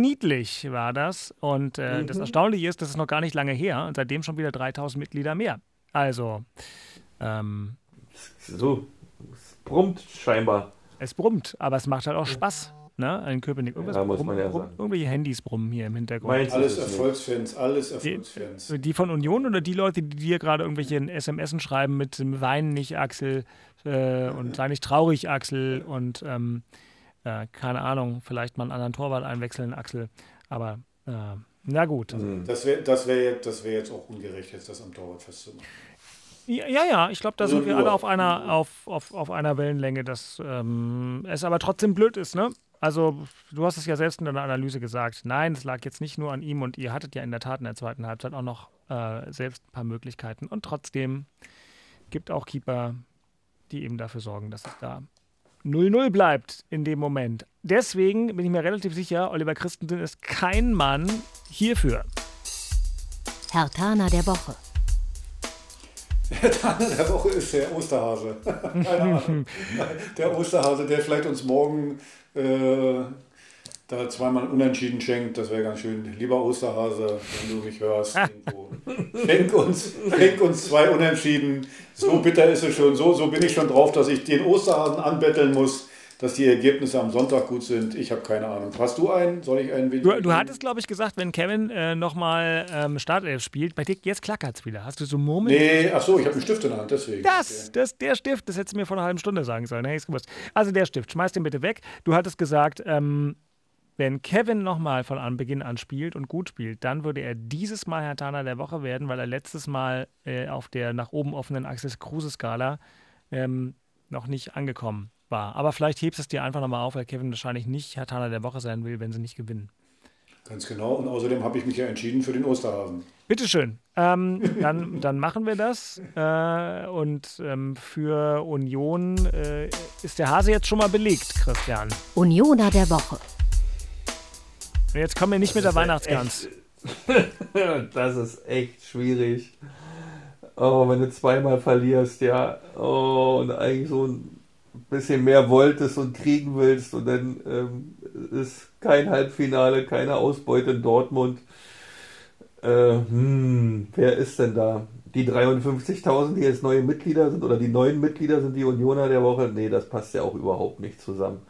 niedlich war das. Und äh, mhm. das Erstaunliche ist, das ist noch gar nicht lange her und seitdem schon wieder 3000 Mitglieder mehr. Also, ähm, so, es brummt scheinbar. Es brummt, aber es macht halt auch Spaß. Ne, in Köpenick. Irgendwas ja, muss man ja sagen. Irgendwelche Handys brummen hier im Hintergrund. Meinst alles Erfolgsfans, alles Erfolgsfans. Die, die, von Union oder die Leute, die dir gerade irgendwelche SMS schreiben mit Weinen nicht, Axel, äh, und sei nicht traurig, Axel. Und ähm, äh, keine Ahnung, vielleicht mal einen anderen Torwart einwechseln, Axel. Aber äh, na gut. Also, das wäre das wär, das wär jetzt auch ungerecht, jetzt das am Torwart festzumachen. Ja, ja, ich glaube, da sind wir alle auf einer, auf, auf, auf einer Wellenlänge, dass ähm, es aber trotzdem blöd ist, ne? Also, du hast es ja selbst in deiner Analyse gesagt. Nein, es lag jetzt nicht nur an ihm und ihr hattet ja in der Tat in der zweiten Halbzeit auch noch äh, selbst ein paar Möglichkeiten. Und trotzdem gibt auch Keeper die eben dafür sorgen, dass es da 0-0 bleibt in dem Moment. Deswegen bin ich mir relativ sicher, Oliver Christensen ist kein Mann hierfür. Herr Tana der Woche. Der Tana der Woche ist der Osterhase. [laughs] Keine Ahnung. Der Osterhase, der vielleicht uns morgen äh, da zweimal unentschieden schenkt, das wäre ganz schön. Lieber Osterhase, wenn du mich hörst, [laughs] schenk, uns, schenk uns zwei Unentschieden. So bitter ist es schon, so, so bin ich schon drauf, dass ich den Osterhasen anbetteln muss, dass die Ergebnisse am Sonntag gut sind. Ich habe keine Ahnung. Hast du einen? Soll ich einen? Du, du hattest, glaube ich, gesagt, wenn Kevin äh, nochmal ähm, Startelf spielt, bei dir jetzt klackert es wieder. Hast du so Murmeln? Nee, ach so, ich habe einen Stift in der Hand, deswegen. Das, das, der Stift, das hättest du mir vor einer halben Stunde sagen sollen. Hey, also der Stift, schmeiß den bitte weg. Du hattest gesagt, ähm, wenn Kevin nochmal von Anbeginn an spielt und gut spielt, dann würde er dieses Mal Herr Tana der Woche werden, weil er letztes Mal äh, auf der nach oben offenen Axis Kruse Skala ähm, noch nicht angekommen war. Aber vielleicht hebst es dir einfach nochmal auf, weil Kevin wahrscheinlich nicht Herr Tana der Woche sein will, wenn sie nicht gewinnen. Ganz genau. Und außerdem habe ich mich ja entschieden für den Osterhasen. Bitteschön. Ähm, dann, dann machen wir das. Äh, und ähm, für Union äh, ist der Hase jetzt schon mal belegt, Christian. Unioner der Woche. Und jetzt kommen wir nicht das mit der Weihnachtsgans. [laughs] das ist echt schwierig. Oh, wenn du zweimal verlierst, ja. Oh, und eigentlich so ein bisschen mehr wolltest und kriegen willst und dann ähm, ist kein Halbfinale, keine Ausbeute in Dortmund. Äh, hm, wer ist denn da? Die 53.000, die jetzt neue Mitglieder sind oder die neuen Mitglieder sind die Unioner der Woche? Nee, das passt ja auch überhaupt nicht zusammen.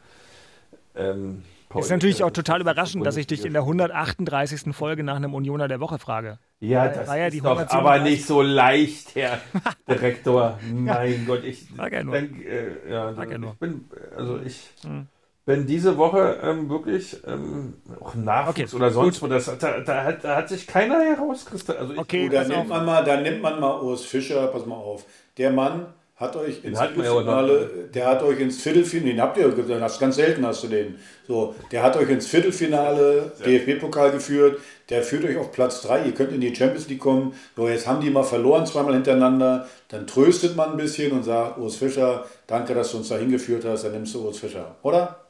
Ähm, ist natürlich auch total überraschend, dass ich dich in der 138. Folge nach einem Unioner der Woche frage. Ja, das war ja ist doch aber nicht so leicht, Herr [laughs] Direktor. Mein ja. Gott, ich denke, äh, ja, also ich bin, also ich hm. bin diese Woche ähm, wirklich ähm, auch Nachwuchs okay, oder sonst wo, das, da, da, hat, da hat sich keiner herauskristallisiert. Also okay, da nimmt man mal, da nimmt man mal Urs Fischer, pass mal auf. Der Mann hat euch ins Viertelfinale, der hat euch ins Viertelfinale, den habt ihr, das ganz selten hast du den. So, der hat euch ins Viertelfinale DFB-Pokal geführt, der führt euch auf Platz 3, ihr könnt in die Champions League kommen. So, jetzt haben die mal verloren, zweimal hintereinander. Dann tröstet man ein bisschen und sagt, Urs Fischer, danke, dass du uns da hingeführt hast, dann nimmst du Urs Fischer, oder?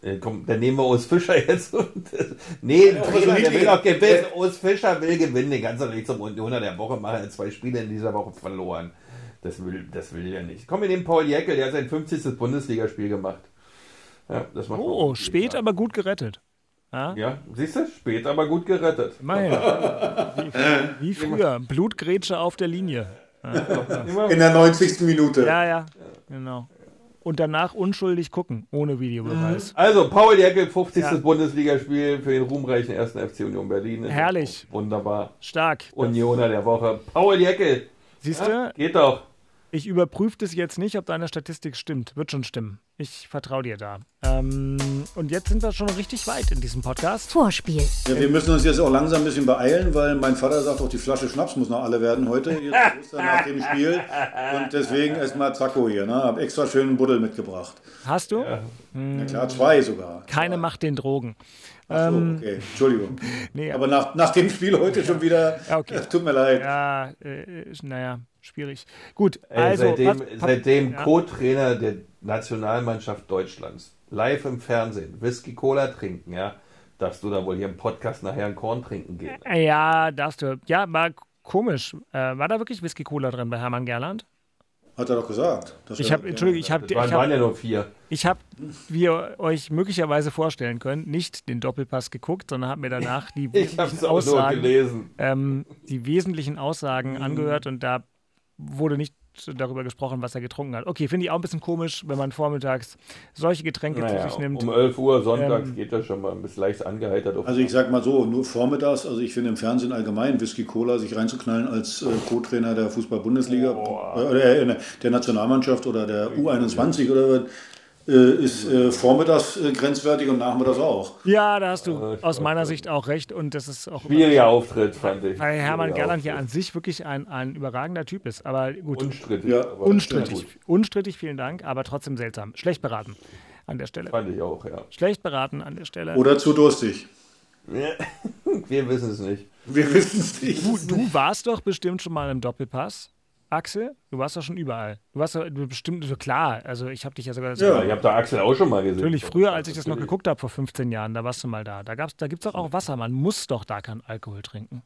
Ja, komm, dann nehmen wir Urs Fischer jetzt. Und, [laughs] nee, ja, Trainer, der will auch gewinnen. Urs Fischer will gewinnen. Den ganzen Weg zum Unioner der Woche machen. Er zwei Spiele in dieser Woche verloren. Das will, das will er nicht. Komm, wir nehmen Paul Jäckel, der hat sein 50. Bundesligaspiel gemacht. Ja, das macht oh, spät, aber gut gerettet. Ja, ja siehst du? Spät, aber gut gerettet. Immerhin. [laughs] wie, wie früher. Blutgrätsche auf der Linie. [laughs] In der 90. Minute. Ja, ja, genau. Und danach unschuldig gucken, ohne Videobeweis. Also, Paul Jäckel, 50. Ja. Bundesligaspiel für den ruhmreichen 1. FC Union Berlin. Herrlich. Wunderbar. Stark. Unioner der Woche. Paul Jäckel. Siehst du? Ja, geht doch. Ich überprüfe das jetzt nicht, ob deine Statistik stimmt. Wird schon stimmen. Ich vertraue dir da. Ähm, und jetzt sind wir schon richtig weit in diesem Podcast. Vorspiel. Ja, wir müssen uns jetzt auch langsam ein bisschen beeilen, weil mein Vater sagt auch, die Flasche Schnaps muss noch alle werden heute. Jetzt ist er nach dem Spiel. Und deswegen erstmal Zacko hier. Ne? Hab extra schön einen Buddel mitgebracht. Hast du? Ja. Hm. ja klar, zwei sogar. Keine zwei. macht den Drogen. Ach so, ähm, okay, Entschuldigung. [laughs] nee, aber nach, nach dem Spiel heute schon wieder, ja, okay. [laughs] tut mir leid. Ja, äh, naja, schwierig. Gut, also. Ey, seitdem, pass, pass, seitdem ja. Co-Trainer der Nationalmannschaft Deutschlands live im Fernsehen Whisky Cola trinken, ja, darfst du da wohl hier im Podcast nachher ein Korn trinken gehen. Ja, darfst du. Ja, war komisch. Äh, war da wirklich Whisky Cola drin bei Hermann Gerland? Hat er doch gesagt. ich habe, Entschuldigung, ich habe, ich waren, waren ja nur vier. Ich habe, wie ihr euch möglicherweise vorstellen könnt, nicht den Doppelpass geguckt, sondern habe mir danach die [laughs] wesentlichen Aussagen, ähm, die wesentlichen Aussagen mhm. angehört und da wurde nicht darüber gesprochen, was er getrunken hat. Okay, finde ich auch ein bisschen komisch, wenn man vormittags solche Getränke naja, zu sich nimmt. Um 11 Uhr sonntags ähm, geht das schon mal ein bisschen leicht angeheitert. Also ich sag mal so, nur vormittags, also ich finde im Fernsehen allgemein Whisky Cola sich reinzuknallen als äh, Co-Trainer der Fußball-Bundesliga äh, oder äh, der Nationalmannschaft oder der U21 oder was, ist äh, vormittags äh, grenzwertig und nachmittags auch. Ja, da hast du aus meiner Sicht auch recht. Und das ist auch. Schwieriger Auftritt, fand ich. Weil Hermann Gerland ja an sich wirklich ein, ein überragender Typ ist. Aber gut. Unstrittig. Ja, unstrittig. Unstrittig, vielen Dank, aber trotzdem seltsam. Schlecht beraten an der Stelle. Fand ich auch, ja. Schlecht beraten an der Stelle. Oder zu durstig. Wir [laughs] wissen es nicht. Wir wissen es nicht. Du, du warst doch bestimmt schon mal im Doppelpass. Axel? Du warst doch schon überall. Du warst doch bestimmt, so klar. Also ich habe dich ja sogar. Ja, ich habe da Axel auch schon mal gesehen. Natürlich, früher, als ich das noch geguckt habe, vor 15 Jahren, da warst du mal da. Da, da gibt es doch auch Wasser. Man muss doch da keinen Alkohol trinken.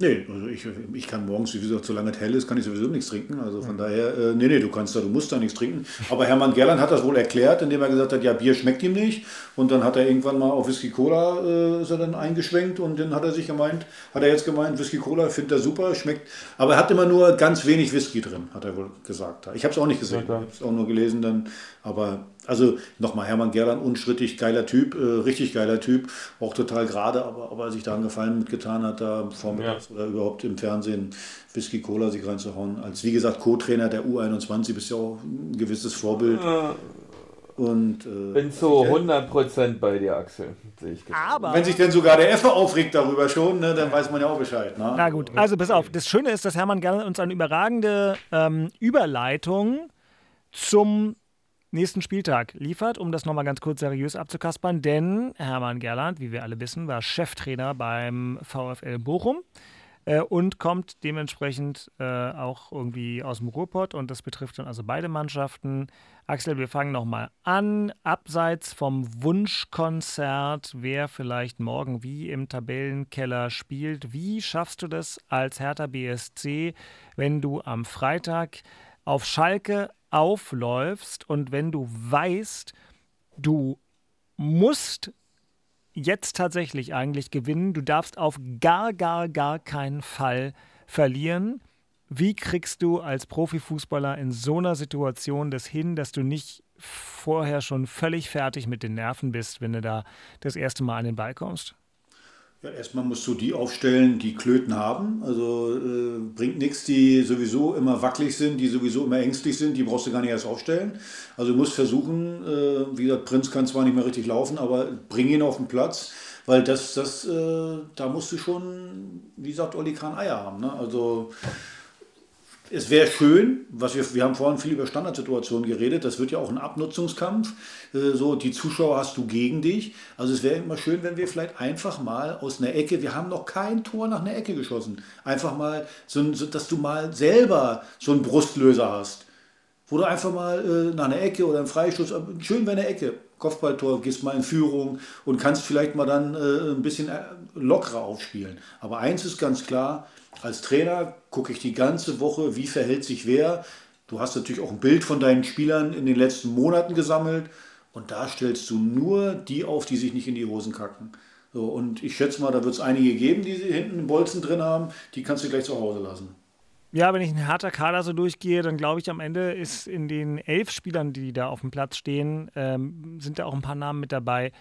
Nee, also ich, ich kann morgens, wie gesagt, solange es hell ist, kann ich sowieso nichts trinken. Also von mhm. daher, äh, nee, nee, du kannst da, du musst da nichts trinken. Aber Hermann Gerland hat das wohl erklärt, indem er gesagt hat, ja, Bier schmeckt ihm nicht. Und dann hat er irgendwann mal auf Whisky Cola äh, ist er dann eingeschwenkt und dann hat er sich gemeint, hat er jetzt gemeint, Whisky Cola findet er super, schmeckt. Aber er hat immer nur ganz wenig Whisky drin, hat er wohl gesagt. Ich habe es auch nicht gesehen, ich habe es auch nur gelesen dann. Aber also nochmal, Hermann Gerland, unstrittig geiler Typ, äh, richtig geiler Typ, auch total gerade, aber ob er sich da einen Gefallen mitgetan hat, da vormittags ja. oder überhaupt im Fernsehen Whisky Cola sich reinzuhauen. Als wie gesagt Co-Trainer der U21 bist ja auch ein gewisses Vorbild. Ja. Und, äh, bin zu 100% bei dir, Axel. Aber wenn sich denn sogar der Effe aufregt darüber schon, ne, dann weiß man ja auch Bescheid. Ne? Na gut, also pass auf. Das Schöne ist, dass Hermann Gerland uns eine überragende ähm, Überleitung zum nächsten Spieltag liefert, um das nochmal ganz kurz seriös abzukaspern. Denn Hermann Gerland, wie wir alle wissen, war Cheftrainer beim VfL Bochum äh, und kommt dementsprechend äh, auch irgendwie aus dem Ruhrpott. Und das betrifft dann also beide Mannschaften. Axel, wir fangen nochmal an. Abseits vom Wunschkonzert, wer vielleicht morgen wie im Tabellenkeller spielt. Wie schaffst du das als Hertha BSC, wenn du am Freitag auf Schalke aufläufst und wenn du weißt, du musst jetzt tatsächlich eigentlich gewinnen, du darfst auf gar, gar, gar keinen Fall verlieren. Wie kriegst du als Profifußballer in so einer Situation das hin, dass du nicht vorher schon völlig fertig mit den Nerven bist, wenn du da das erste Mal an den Ball kommst? Ja, erstmal musst du die aufstellen, die Klöten haben. Also äh, bringt nichts, die sowieso immer wackelig sind, die sowieso immer ängstlich sind, die brauchst du gar nicht erst aufstellen. Also du musst versuchen, äh, wie gesagt, Prinz kann zwar nicht mehr richtig laufen, aber bring ihn auf den Platz, weil das, das, äh, da musst du schon, wie sagt Olli Kahn, Eier haben. Ne? Also es wäre schön, was wir, wir haben vorhin viel über Standardsituationen geredet, das wird ja auch ein Abnutzungskampf. Äh, so, die Zuschauer hast du gegen dich. Also es wäre immer schön, wenn wir vielleicht einfach mal aus einer Ecke, wir haben noch kein Tor nach einer Ecke geschossen, einfach mal, so, dass du mal selber so einen Brustlöser hast. Wo du einfach mal äh, nach einer Ecke oder einem Freistoß, schön wäre eine Ecke, Kopfballtor, gehst mal in Führung und kannst vielleicht mal dann äh, ein bisschen äh, lockerer aufspielen. Aber eins ist ganz klar, als Trainer gucke ich die ganze Woche, wie verhält sich wer. Du hast natürlich auch ein Bild von deinen Spielern in den letzten Monaten gesammelt und da stellst du nur die auf, die sich nicht in die Hosen kacken. So, und ich schätze mal, da wird es einige geben, die hinten einen Bolzen drin haben, die kannst du gleich zu Hause lassen. Ja, wenn ich einen harter Kader so durchgehe, dann glaube ich, am Ende ist in den elf Spielern, die da auf dem Platz stehen, ähm, sind da auch ein paar Namen mit dabei,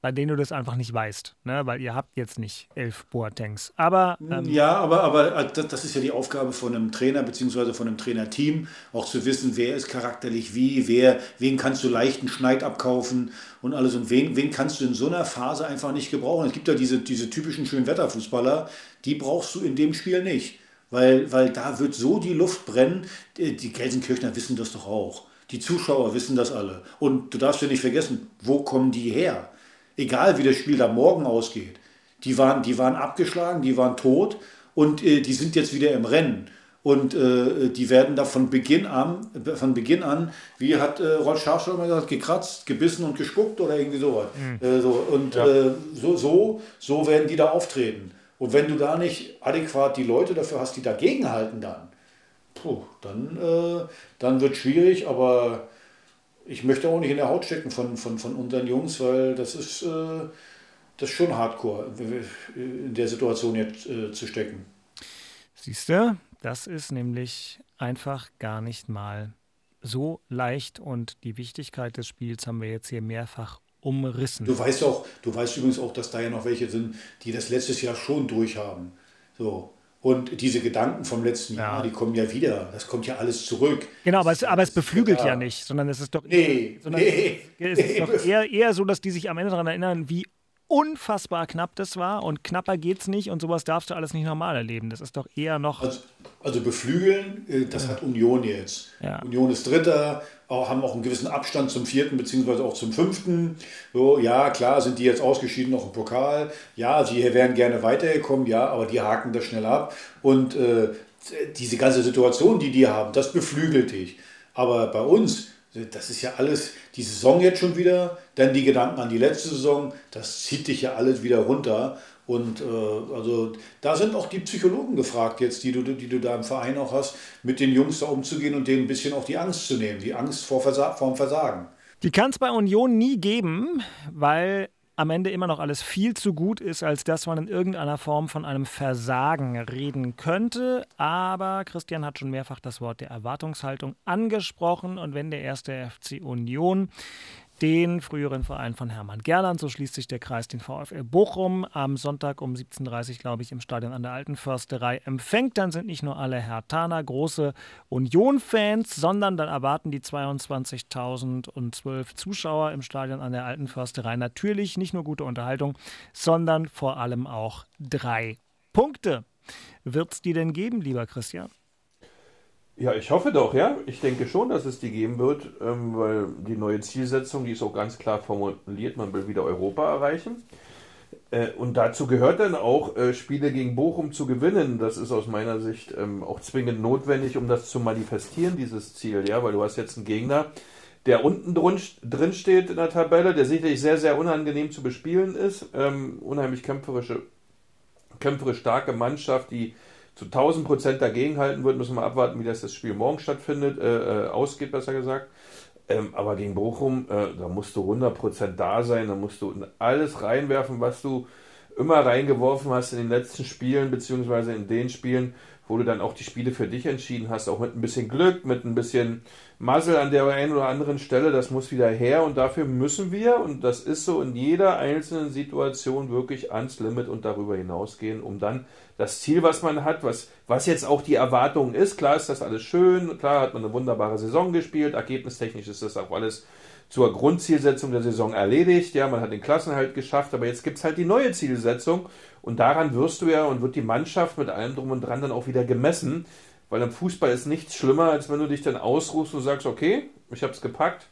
bei denen du das einfach nicht weißt, ne? weil ihr habt jetzt nicht elf Boatengs. Aber ähm ja, aber, aber äh, das ist ja die Aufgabe von einem Trainer bzw. von einem Trainerteam, auch zu wissen, wer ist charakterlich wie, wer, wen kannst du leichten Schneid abkaufen und alles und wen, wen kannst du in so einer Phase einfach nicht gebrauchen. Es gibt ja diese, diese typischen Schönwetterfußballer, die brauchst du in dem Spiel nicht, weil, weil da wird so die Luft brennen. Die Gelsenkirchner wissen das doch auch. Die Zuschauer wissen das alle. Und du darfst ja nicht vergessen, wo kommen die her? egal wie das Spiel da morgen ausgeht, die waren, die waren abgeschlagen, die waren tot und äh, die sind jetzt wieder im Rennen. Und äh, die werden da von Beginn an, von Beginn an, wie hat äh, Rolf Scharf schon mal gesagt, gekratzt, gebissen und gespuckt oder irgendwie sowas. Mhm. Äh, so, und ja. äh, so, so, so werden die da auftreten. Und wenn du da nicht adäquat die Leute dafür hast, die dagegenhalten dann, puh, dann, äh, dann wird schwierig, aber ich möchte auch nicht in der Haut stecken von, von, von unseren Jungs, weil das ist, äh, das ist schon hardcore, in der Situation jetzt äh, zu stecken. Siehst du, das ist nämlich einfach gar nicht mal so leicht und die Wichtigkeit des Spiels haben wir jetzt hier mehrfach umrissen. Du weißt auch, du weißt übrigens auch, dass da ja noch welche sind, die das letztes Jahr schon durchhaben. So, und diese Gedanken vom letzten ja. Jahr, die kommen ja wieder. Das kommt ja alles zurück. Genau, aber es, aber es beflügelt ja. ja nicht, sondern es ist doch, nee, nee, es, es ist doch eher, eher so, dass die sich am Ende daran erinnern, wie unfassbar knapp das war und knapper geht's nicht und sowas darfst du alles nicht normal erleben. Das ist doch eher noch. Also, also beflügeln, äh, das hat Union jetzt. Ja. Union ist Dritter, haben auch einen gewissen Abstand zum vierten beziehungsweise auch zum fünften. So, ja, klar sind die jetzt ausgeschieden noch im Pokal. Ja, sie wären gerne weitergekommen, ja, aber die haken das schnell ab. Und äh, diese ganze Situation, die die haben, das beflügelt dich. Aber bei uns, das ist ja alles, die Saison jetzt schon wieder, dann die Gedanken an die letzte Saison, das zieht dich ja alles wieder runter. Und äh, also da sind auch die Psychologen gefragt jetzt, die du, die du da im Verein auch hast, mit den Jungs da umzugehen und denen ein bisschen auch die Angst zu nehmen, die Angst vor, Versa vor Versagen. Die kann es bei Union nie geben, weil am Ende immer noch alles viel zu gut ist, als dass man in irgendeiner Form von einem Versagen reden könnte. Aber Christian hat schon mehrfach das Wort der Erwartungshaltung angesprochen. Und wenn der erste FC Union den früheren Verein von Hermann Gerland. So schließt sich der Kreis den VfL Bochum am Sonntag um 17.30 Uhr, glaube ich, im Stadion an der Alten Försterei empfängt. Dann sind nicht nur alle Hertaner große Union-Fans, sondern dann erwarten die 22.012 Zuschauer im Stadion an der Alten Försterei natürlich nicht nur gute Unterhaltung, sondern vor allem auch drei Punkte. Wird es die denn geben, lieber Christian? Ja, ich hoffe doch, ja. Ich denke schon, dass es die geben wird, ähm, weil die neue Zielsetzung, die ist auch ganz klar formuliert, man will wieder Europa erreichen. Äh, und dazu gehört dann auch, äh, Spiele gegen Bochum zu gewinnen. Das ist aus meiner Sicht ähm, auch zwingend notwendig, um das zu manifestieren, dieses Ziel, ja, weil du hast jetzt einen Gegner, der unten drin steht in der Tabelle, der sicherlich sehr, sehr unangenehm zu bespielen ist. Ähm, unheimlich kämpferische, kämpferisch starke Mannschaft, die zu 1000 Prozent dagegenhalten wird, müssen wir abwarten, wie das, das Spiel morgen stattfindet, äh, äh, ausgeht, besser gesagt. Ähm, aber gegen Bochum, äh, da musst du 100 Prozent da sein, da musst du alles reinwerfen, was du immer reingeworfen hast in den letzten Spielen, beziehungsweise in den Spielen, wo du dann auch die Spiele für dich entschieden hast, auch mit ein bisschen Glück, mit ein bisschen Muzzle an der einen oder anderen Stelle, das muss wieder her und dafür müssen wir, und das ist so in jeder einzelnen Situation wirklich ans Limit und darüber hinausgehen, um dann das Ziel, was man hat, was, was jetzt auch die Erwartung ist, klar ist das alles schön, klar hat man eine wunderbare Saison gespielt, ergebnistechnisch ist das auch alles zur Grundzielsetzung der Saison erledigt. Ja, man hat den Klassenhalt geschafft, aber jetzt gibt es halt die neue Zielsetzung und daran wirst du ja und wird die Mannschaft mit allem drum und dran dann auch wieder gemessen, weil im Fußball ist nichts schlimmer, als wenn du dich dann ausruhst und sagst, okay, ich habe es gepackt,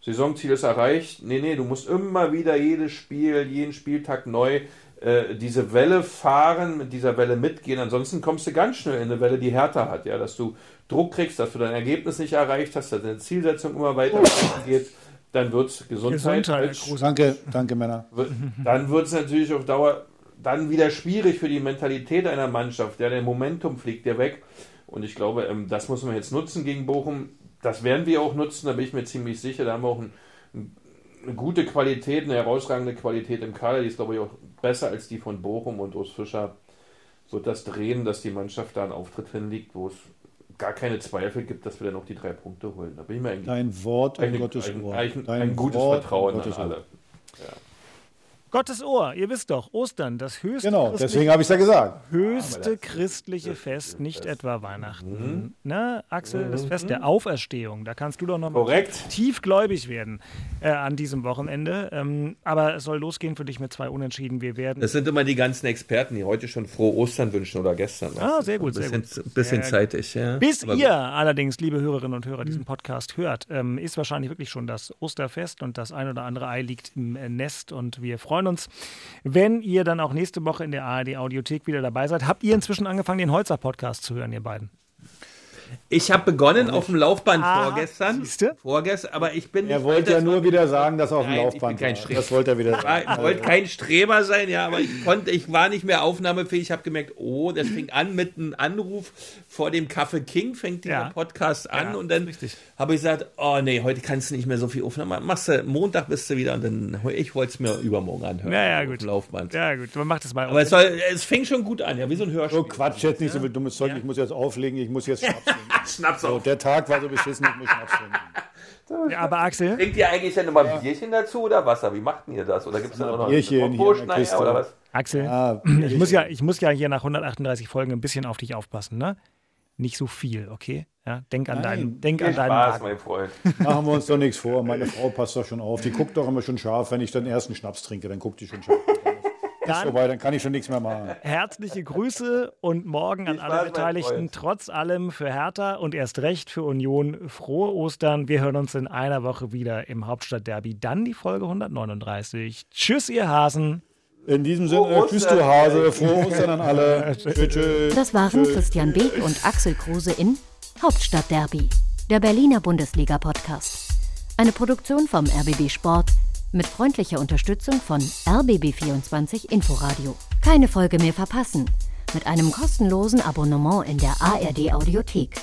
Saisonziel ist erreicht. Nee, nee, du musst immer wieder jedes Spiel, jeden Spieltag neu äh, diese Welle fahren, mit dieser Welle mitgehen. Ansonsten kommst du ganz schnell in eine Welle, die härter hat, ja, dass du Druck kriegst, dass du dein Ergebnis nicht erreicht hast, dass deine Zielsetzung immer weiter geht dann wird es Gesundheit. Gesundheit danke, danke Männer. Dann wird es natürlich auf Dauer dann wieder schwierig für die Mentalität einer Mannschaft. Ja, der Momentum fliegt ja weg. Und ich glaube, ähm, das muss man jetzt nutzen gegen Bochum. Das werden wir auch nutzen, da bin ich mir ziemlich sicher. Da haben wir auch ein, eine gute Qualität, eine herausragende Qualität im Kader. Die ist, glaube ich, auch besser als die von Bochum und Urs Fischer wird das drehen, dass die Mannschaft da einen Auftritt hinlegt, wo es gar keine Zweifel gibt, dass wir dann auch die drei Punkte holen. Da bin ich mir eigentlich. Dein Wort ein, Gottes ein, Wort. Ein, ein, ein gutes Wort Vertrauen an alle. Ja. Gottes Ohr, ihr wisst doch, Ostern, das höchste Genau, deswegen habe ich es ja gesagt. Höchste christliche Fest, nicht etwa Weihnachten. Mhm. Ne, Axel, das Fest der Auferstehung, da kannst du doch noch mal tiefgläubig werden äh, an diesem Wochenende. Ähm, aber es soll losgehen für dich mit zwei Unentschieden. Wir werden. Das sind immer die ganzen Experten, die heute schon frohe Ostern wünschen oder gestern. Ah, sehr gut, sehr bisschen, gut. Bisschen zeitig, ja. Bis aber ihr gut. allerdings, liebe Hörerinnen und Hörer, diesen Podcast hört, ähm, ist wahrscheinlich wirklich schon das Osterfest und das ein oder andere Ei liegt im Nest und wir freuen uns, wenn ihr dann auch nächste Woche in der ARD Audiothek wieder dabei seid. Habt ihr inzwischen angefangen, den Holzer Podcast zu hören, ihr beiden? Ich habe begonnen auf dem Laufband ah, vorgestern. Siehste? Vorgestern, aber ich bin. Er wollte ja nur wieder sagen, dass er auf dem Nein, Laufband ich bin kein Streber. Das wollte er wieder sagen. Ich wollte kein Streber sein, ja, aber ich konnte, ich war nicht mehr aufnahmefähig. Ich habe gemerkt, oh, das fing an mit einem Anruf vor dem Kaffee King, fängt dieser ja. Podcast an ja, und dann habe ich gesagt, oh nee, heute kannst du nicht mehr so viel Aufnahmen machen. Machst du, Montag bist du wieder und dann, ich wollte es mir übermorgen anhören. Ja, ja, gut. Laufband. Ja, gut, man macht es mal. Aber es, soll, es fing schon gut an, ja, wie so ein Hörspiel. So Quatsch, jetzt nicht so viel dummes Zeug, ich muss jetzt auflegen, ich muss jetzt [laughs] [laughs] Schnaps Schnaps auf der Tag war so beschissen, ich muss Schnaps trinken. [laughs] Ja, aber Axel. Trinkt ihr eigentlich dann immer ein Bierchen dazu oder Wasser? Wie macht ihr das? Oder gibt es da noch Bierchen ein Bierchen oder was? Axel, ja, [clears throat] ich, muss ja, ich muss ja hier nach 138 Folgen ein bisschen auf dich aufpassen, ne? Nicht so viel, okay? Ja, denk an deinen, denk an deinen Spaß, Magen. mein Freund. [laughs] Machen wir uns doch nichts vor. Meine Frau passt doch schon auf. Die guckt doch immer schon scharf. Wenn ich dann erst einen Schnaps trinke, dann guckt die schon scharf. Dann, vorbei, dann kann ich schon nichts mehr machen. Herzliche Grüße und morgen an alle Beteiligten. Trotz allem für Hertha und erst recht für Union frohe Ostern. Wir hören uns in einer Woche wieder im Hauptstadtderby. Dann die Folge 139. Tschüss, ihr Hasen. In diesem Sinne, tschüss du Hase, frohe Ostern an alle. [laughs] tschüss, tschüss. Das waren tschüss. Christian Beek und Axel Kruse in Hauptstadtderby, der Berliner Bundesliga-Podcast. Eine Produktion vom RBB Sport mit freundlicher Unterstützung von RBB24 Inforadio. Keine Folge mehr verpassen. Mit einem kostenlosen Abonnement in der ARD Audiothek.